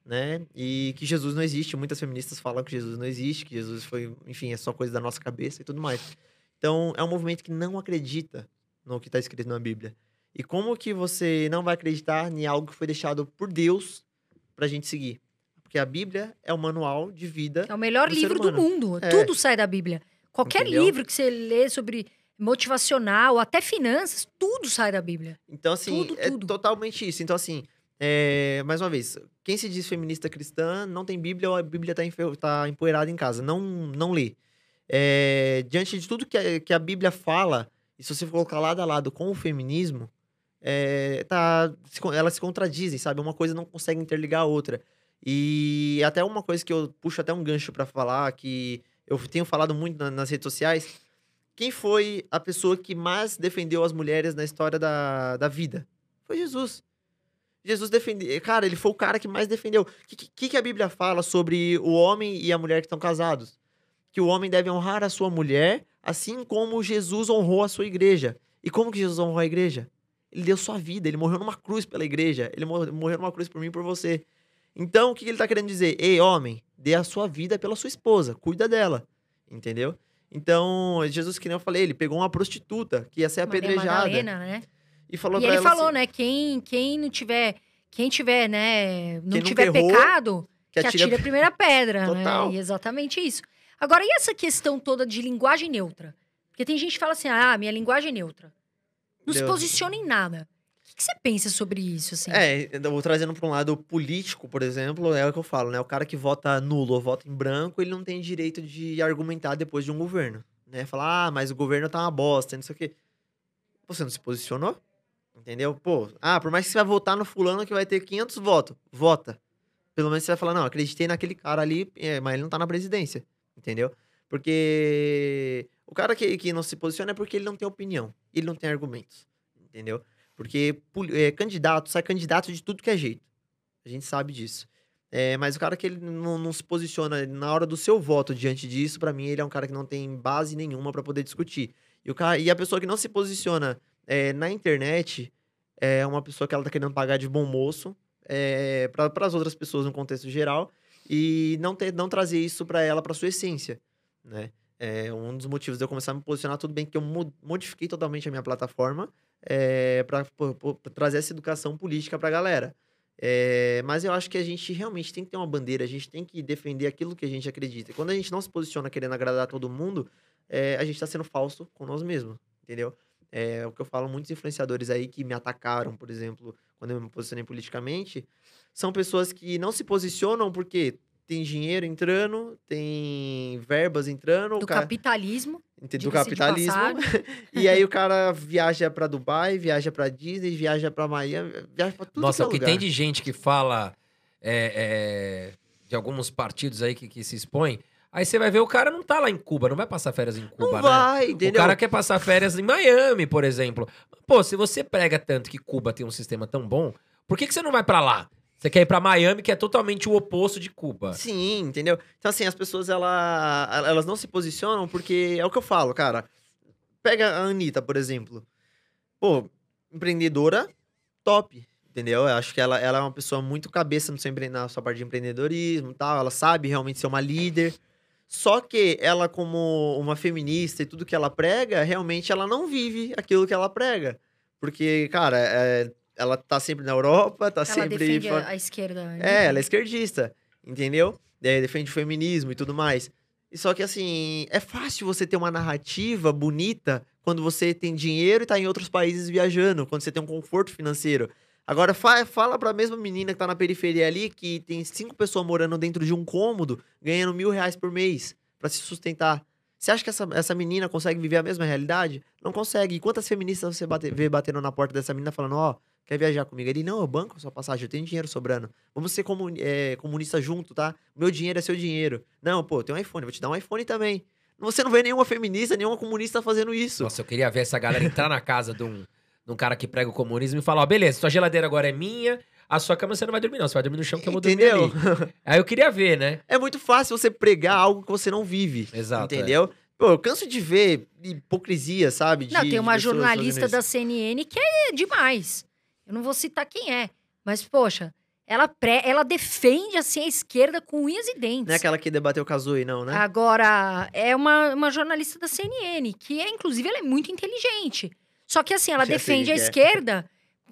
né? E que Jesus não existe. Muitas feministas falam que Jesus não existe, que Jesus foi, enfim, é só coisa da nossa cabeça e tudo mais. Então, é um movimento que não acredita no que está escrito na Bíblia. E como que você não vai acreditar em algo que foi deixado por Deus pra gente seguir? Porque a Bíblia é o manual de vida. É o melhor do livro do mundo. É. Tudo sai da Bíblia. Qualquer Entendeu? livro que você lê sobre motivacional, até finanças, tudo sai da Bíblia. Então, assim, Tudo, é tudo. totalmente isso. Então, assim, é, mais uma vez, quem se diz feminista cristã não tem Bíblia ou a Bíblia tá, enfe- tá empoeirada em casa. Não, não lê. É, diante de tudo que a, que a Bíblia fala, e se você colocar lado a lado com o feminismo, é, tá, elas se contradizem, sabe? Uma coisa não consegue interligar a outra. E até uma coisa que eu puxo até um gancho pra falar, que eu tenho falado muito na- nas redes sociais. Quem foi a pessoa que mais defendeu as mulheres na história da, da vida? Foi Jesus. Jesus defendeu. Cara, ele foi o cara que mais defendeu. O que, que, que a Bíblia fala sobre o homem e a mulher que estão casados? Que o homem deve honrar a sua mulher, assim como Jesus honrou a sua igreja. E como que Jesus honrou a igreja? Ele deu sua vida, ele morreu numa cruz pela igreja. Ele mor- morreu numa cruz por mim e por você. Então, o que ele tá querendo dizer? Ei, homem, dê a sua vida pela sua esposa, cuida dela. Entendeu? Então, Jesus, que nem eu falei, ele pegou uma prostituta que ia ser Maria apedrejada. Madalena, né? E falou E ele ela falou, assim, né? Quem, quem não tiver, quem tiver, né, não tiver errou, pecado, que atira- atire a primeira pedra, Total. né? E exatamente isso. Agora, e essa questão toda de linguagem neutra? Porque tem gente que fala assim, ah, minha linguagem é neutra. Não se Deus. posiciona em nada. Que, você pensa sobre isso, assim? É, eu vou trazendo para um lado político, por exemplo, é o que eu falo, né? O cara que vota nulo ou vota em branco, ele não tem direito de argumentar depois de um governo, né? Falar, ah, mas o governo tá uma bosta, não sei o quê. Você não se posicionou? Entendeu? Pô, ah, por mais que você vai votar no fulano que vai ter 500 votos, vota. Pelo menos você vai falar, não, acreditei naquele cara ali, é, mas ele não tá na presidência, entendeu? Porque o cara que, que não se posiciona é porque ele não tem opinião, ele não tem argumentos, entendeu? Porque é, candidato sai candidato de tudo que é jeito. A gente sabe disso. É, mas o cara que ele não, não se posiciona na hora do seu voto diante disso, pra mim, ele é um cara que não tem base nenhuma pra poder discutir. E, o cara, e a pessoa que não se posiciona é, na internet é uma pessoa que ela tá querendo pagar de bom moço é, para as outras pessoas no contexto geral e não, ter, não trazer isso pra ela, pra sua essência, né? É um dos motivos de eu começar a me posicionar, tudo bem que eu mo- modifiquei totalmente a minha plataforma, é, para trazer essa educação política pra galera. É, mas eu acho que a gente realmente tem que ter uma bandeira, a gente tem que defender aquilo que a gente acredita. E quando a gente não se posiciona querendo agradar todo mundo, é, a gente tá sendo falso com nós mesmos, entendeu? É o que eu falo, muitos influenciadores aí que me atacaram, por exemplo, quando eu me posicionei politicamente, são pessoas que não se posicionam porque tem dinheiro entrando, tem verbas entrando, Do o cara, capitalismo. Do capitalismo. e aí o cara viaja pra Dubai, viaja pra Disney, viaja pra Miami, viaja pra tudo Nossa, que é o que lugar. tem de gente que fala é, é, de alguns partidos aí que, que se expõem, aí você vai ver o cara não tá lá em Cuba, não vai passar férias em Cuba, Não né? vai, O entendeu? cara quer passar férias em Miami, por exemplo. Pô, se você prega tanto que Cuba tem um sistema tão bom, por que, que você não vai pra lá? Você quer ir pra Miami, que é totalmente o oposto de Cuba. Sim, entendeu? Então, assim, as pessoas, ela, elas não se posicionam porque é o que eu falo, cara. Pega a Anitta, por exemplo. Pô, empreendedora, top, entendeu? Eu acho que ela, ela é uma pessoa muito cabeça no seu, empre- na sua parte de empreendedorismo tal. Ela sabe realmente ser uma líder. Só que ela, como uma feminista e tudo que ela prega, realmente ela não vive aquilo que ela prega. Porque, cara, é, ela tá sempre na Europa, tá Ela sempre... defende fa- a, esquerda. né? é, ela é esquerdista, entendeu? É, defende o feminismo e tudo mais. E só que, assim, é fácil você ter uma narrativa bonita quando você tem dinheiro e tá em outros países viajando, quando você tem um conforto financeiro. Agora, fa fala pra mesma menina que tá na periferia ali, que tem cinco pessoas morando dentro de um cômodo, ganhando mil reais por mês pra se sustentar. Você acha que essa, essa menina consegue viver a mesma realidade? Não consegue. E quantas feministas você bate- vê batendo na porta dessa menina falando, ó, quer viajar comigo? Ele, não, eu banco a sua passagem, eu tenho dinheiro sobrando. Vamos ser comuni é, comunista junto, tá? Meu dinheiro é seu dinheiro. Não, pô, tem um iPhone, vou te dar um iPhone também. Você não vê nenhuma feminista, nenhuma comunista fazendo isso. Nossa, eu queria ver essa galera entrar na casa de um, de um cara que prega o comunismo e falar, ó, beleza, sua geladeira agora é minha, a sua cama você não vai dormir não, você vai dormir no chão que eu vou dormir Entendeu? ali. Aí eu queria ver, né? É muito fácil você pregar algo que você não vive. Exato, é. Entendeu? Pô, eu canso de ver hipocrisia, sabe? Não, de- tem uma jornalista da. CNN que é demais. Eu não vou citar quem é, mas poxa, ela pré, ela defende assim a esquerda com unhas e dentes. Não é aquela que debateu a Zoe, não, né? Agora, é uma, uma jornalista da CNN, que é, inclusive, ela é muito inteligente. Só que assim, ela Já defende a é. esquerda,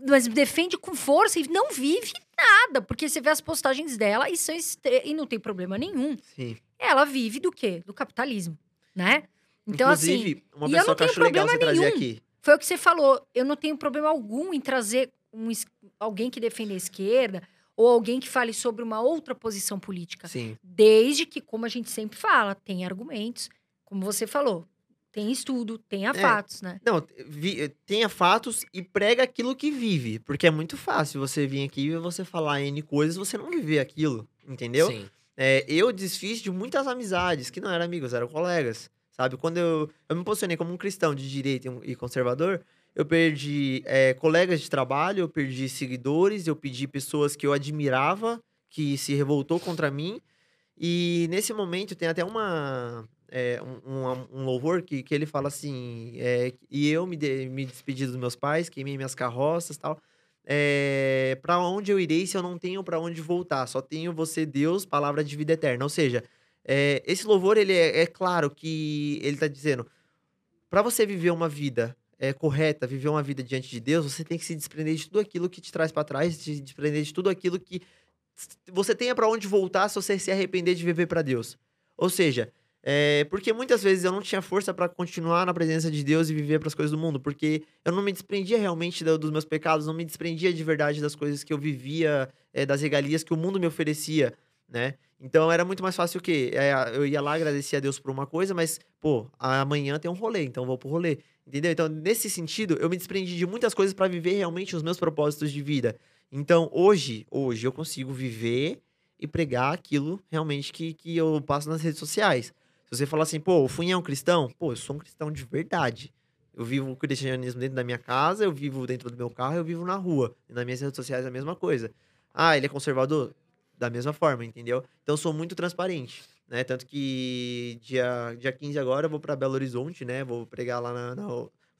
mas defende com força e não vive nada, porque você vê as postagens dela e, são estre- e não tem problema nenhum. Sim. Ela vive do quê? Do capitalismo, né? Então, assim, Inclusive, uma e eu não pessoa que eu tenho acho legal você problema trazer nenhum. aqui. foi o que você falou. Eu não tenho problema algum em trazer um alguém que defenda a esquerda ou alguém que fale sobre uma outra posição política. Sim. Desde que, como a gente sempre fala, tem argumentos, como você falou, tem estudo, tenha É. fatos, né? Não, vi- tenha fatos e prega aquilo que vive. Porque é muito fácil você vir aqui e você falar N coisas, você não viver aquilo, entendeu? Sim. É, eu desfiz de muitas amizades que não eram amigos, eram colegas. Sabe? Quando eu, eu me posicionei como um cristão de direita e conservador, eu perdi é, colegas de trabalho, eu perdi seguidores, eu perdi pessoas que eu admirava, que se revoltou contra mim. E nesse momento tem até uma. é, um, um- louvor que, que ele fala assim: é, e eu me, de- me despedi dos meus pais, queimei minhas carroças tal. É, para onde eu irei se eu não tenho para onde voltar? Só tenho você, Deus, palavra de vida eterna. Ou seja, é, esse louvor, ele é, é claro que ele tá dizendo: para você viver uma vida é, correta, viver uma vida diante de Deus, você tem que se desprender de tudo aquilo que te traz para trás, se desprender de tudo aquilo que você tenha para onde voltar se você se arrepender de viver para Deus. Ou seja, é, porque muitas vezes eu não tinha força para continuar na presença de Deus e viver para as coisas do mundo, porque eu não me desprendia realmente do- dos meus pecados, não me desprendia de verdade das coisas que eu vivia, é, das regalias que o mundo me oferecia, né? Então era muito mais fácil o quê? É, eu ia lá agradecer a Deus por uma coisa, mas, pô, amanhã tem um rolê, então vou pro rolê. Entendeu? Então, nesse sentido, eu me desprendi de muitas coisas para viver realmente os meus propósitos de vida. Então, hoje, hoje eu consigo viver e pregar aquilo realmente que, que eu passo nas redes sociais. Se você falar assim, pô, o Funha é um cristão? Pô, eu sou um cristão de verdade. Eu vivo o cristianismo dentro da minha casa, eu vivo dentro do meu carro, eu vivo na rua. E nas minhas redes sociais é a mesma coisa. Ah, ele é conservador? Da mesma forma, entendeu? Então, eu sou muito transparente. Né? Tanto que dia, dia 15 agora eu vou para Belo Horizonte, né? Vou pregar lá na, na,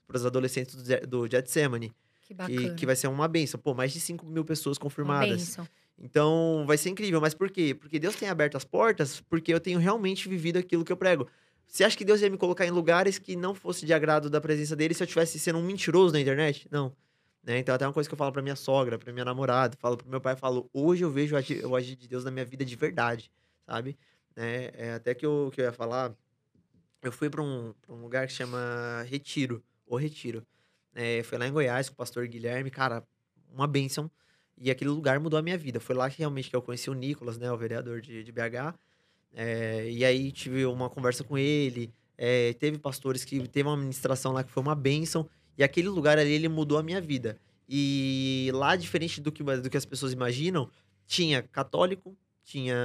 para os adolescentes do, Getsemane. Que bacana. Que, que vai ser uma benção. Pô, mais de 5 mil pessoas Uma confirmadas. bênção. Então, vai ser incrível. Mas por quê? Porque Deus tem aberto as portas, porque eu tenho realmente vivido aquilo que eu prego. Você acha que Deus ia me colocar em lugares que não fosse de agrado da presença dele se eu tivesse sendo um mentiroso na internet? Não. Né? Então, até uma coisa que eu falo pra minha sogra, pra minha namorada, falo pro meu pai, falo, hoje eu vejo o agir de Deus na minha vida de verdade, sabe? Né? É, até que eu, que eu ia falar, eu fui pra um, pra um lugar que chama Retiro, o Retiro. É, foi lá em Goiás com o pastor Guilherme, cara, uma bênção. E aquele lugar mudou a minha vida. Foi lá que realmente que eu conheci o Nicolas, né, o vereador de, de BH. É, e aí tive uma conversa com ele. é, teve pastores que teve uma ministração lá que foi uma bênção. E aquele lugar ali, ele mudou a minha vida. E lá, diferente do que, do que as pessoas imaginam, tinha católico, tinha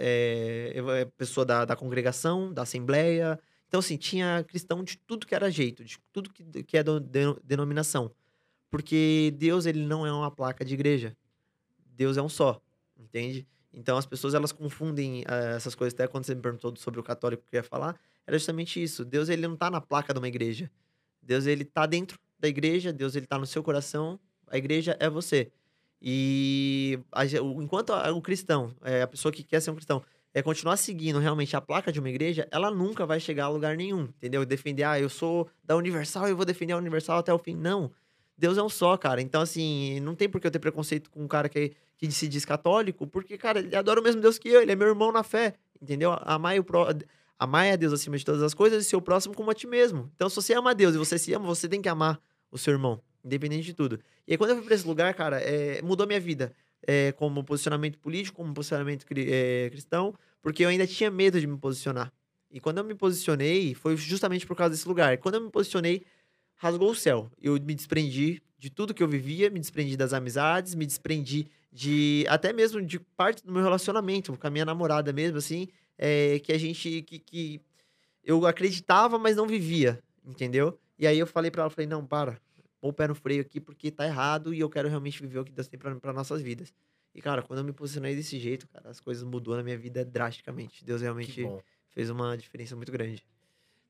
é, é, pessoa da, da congregação, da assembleia. Então, assim, tinha cristão de tudo que era jeito, de tudo que, que é deno- denominação. Porque Deus, ele não é uma placa de igreja. Deus é um só, entende? Então, as pessoas, elas confundem ah, essas coisas. Até quando você me perguntou sobre o católico que eu ia falar, era justamente isso. Deus, ele não tá na placa de uma igreja. Deus, ele tá dentro da igreja. Deus, ele tá no seu coração. A igreja é você. E a enquanto a- o cristão, é, a pessoa que quer ser um cristão, é continuar seguindo realmente a placa de uma igreja, ela nunca vai chegar a lugar nenhum, entendeu? Defender, ah, eu sou da Universal eu vou defender a Universal até o fim. Não. Deus é um só, cara. Então, assim, não tem por que eu ter preconceito com um cara que, que se diz católico, porque, cara, ele adora o mesmo Deus que eu, ele é meu irmão na fé, entendeu? Amai, o pró... Amai a Deus acima de todas as coisas e seu próximo como a ti mesmo. Então, se você ama a Deus e você se ama, você tem que amar o seu irmão, independente de tudo. E aí, quando eu fui pra esse lugar, cara, é, mudou minha vida. É, como posicionamento político, como posicionamento cri- é, cristão, porque eu ainda tinha medo de me posicionar. E quando eu me posicionei, foi justamente por causa desse lugar. Quando eu me posicionei, rasgou o céu. Eu me desprendi de tudo que eu vivia, me desprendi das amizades, me desprendi de até mesmo de parte do meu relacionamento com a minha namorada mesmo, assim, é, que a gente que, que eu acreditava, mas não vivia, entendeu? E aí eu falei pra ela, falei, não, para, põe o pé no freio aqui porque tá errado e eu quero realmente viver o que Deus tem pra, pra nossas vidas. E, cara, quando eu me posicionei desse jeito, cara, as coisas mudou na minha vida drasticamente. Deus realmente fez uma diferença muito grande.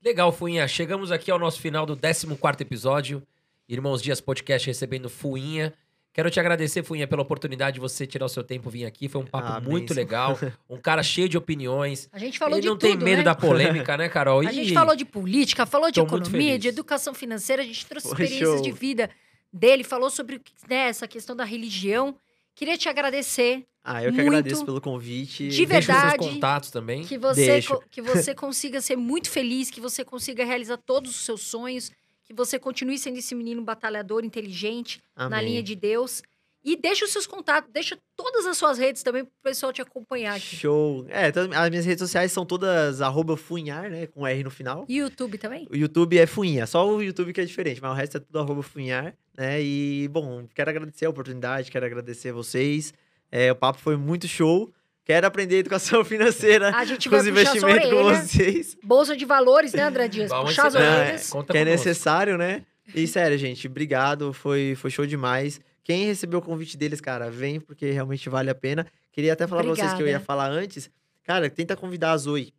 Legal, Fuinha. Chegamos aqui ao nosso final do 14 episódio. Irmãos Dias Podcast recebendo Fuinha. Quero te agradecer, Fuinha, pela oportunidade de você tirar o seu tempo vir aqui. Foi um papo Ah, muito legal. Um cara cheio de opiniões. A gente falou Ele de não tudo, tem medo né? da polêmica, né, Carol? A Ih, gente falou de política, falou de Tô economia, de educação financeira, a gente trouxe Foi experiências show. de vida dele, falou sobre né, essa questão da religião. Queria te agradecer Ah, eu que Muito. agradeço pelo convite. De Deixa os seus verdade. contatos também. que você, Deixo. co- que você consiga ser muito feliz, que você consiga realizar todos os seus sonhos, que você continue sendo esse menino batalhador, inteligente, na Amém. linha de Deus. E deixa os seus contatos, deixa todas as suas redes também pro pessoal te acompanhar aqui. Show. É, então, as minhas redes sociais são todas arroba funhar, né? Com R no final. E YouTube também? O YouTube é Funha, só o YouTube que é diferente, mas o resto é tudo arroba funhar, né? E, bom, quero agradecer a oportunidade, quero agradecer a vocês. É, o papo foi muito show. Quero aprender educação financeira A gente com vai com vocês. Bolsa de valores, né, André Dias? Vamos Puxar as orelhas. Conta que é necessário, né? E sério, gente, obrigado. Foi, foi show demais. Quem recebeu o convite deles, cara, vem porque realmente vale a pena. Queria até falar pra vocês que eu ia Obrigada. falar antes. Cara, tenta convidar a Zoe.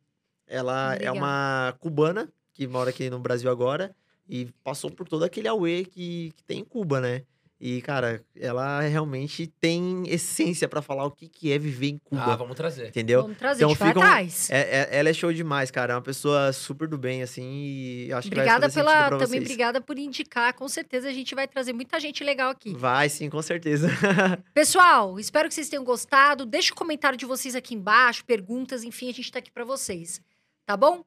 Ela é Obrigada. uma cubana que mora aqui no Brasil agora e passou por todo aquele auê que, que tem em Cuba, né? E, cara, ela realmente tem essência pra falar o que, que é viver em Cuba. Ah, vamos trazer. Entendeu? Vamos trazer, Então a gente vai ficam- atrás. É- é- ela é show demais, cara. É uma pessoa super do bem, assim, e acho que Obrigada vai fazer pela, também vocês. obrigada por indicar. Com certeza a gente vai trazer muita gente legal aqui. Vai, sim, com certeza. Pessoal, espero que vocês tenham gostado. Deixa o comentário de vocês aqui embaixo, perguntas, enfim, a gente tá aqui pra vocês. Tá bom?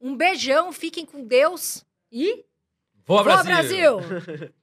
Um beijão, fiquem com Deus e Boa, Brasil! Brasil!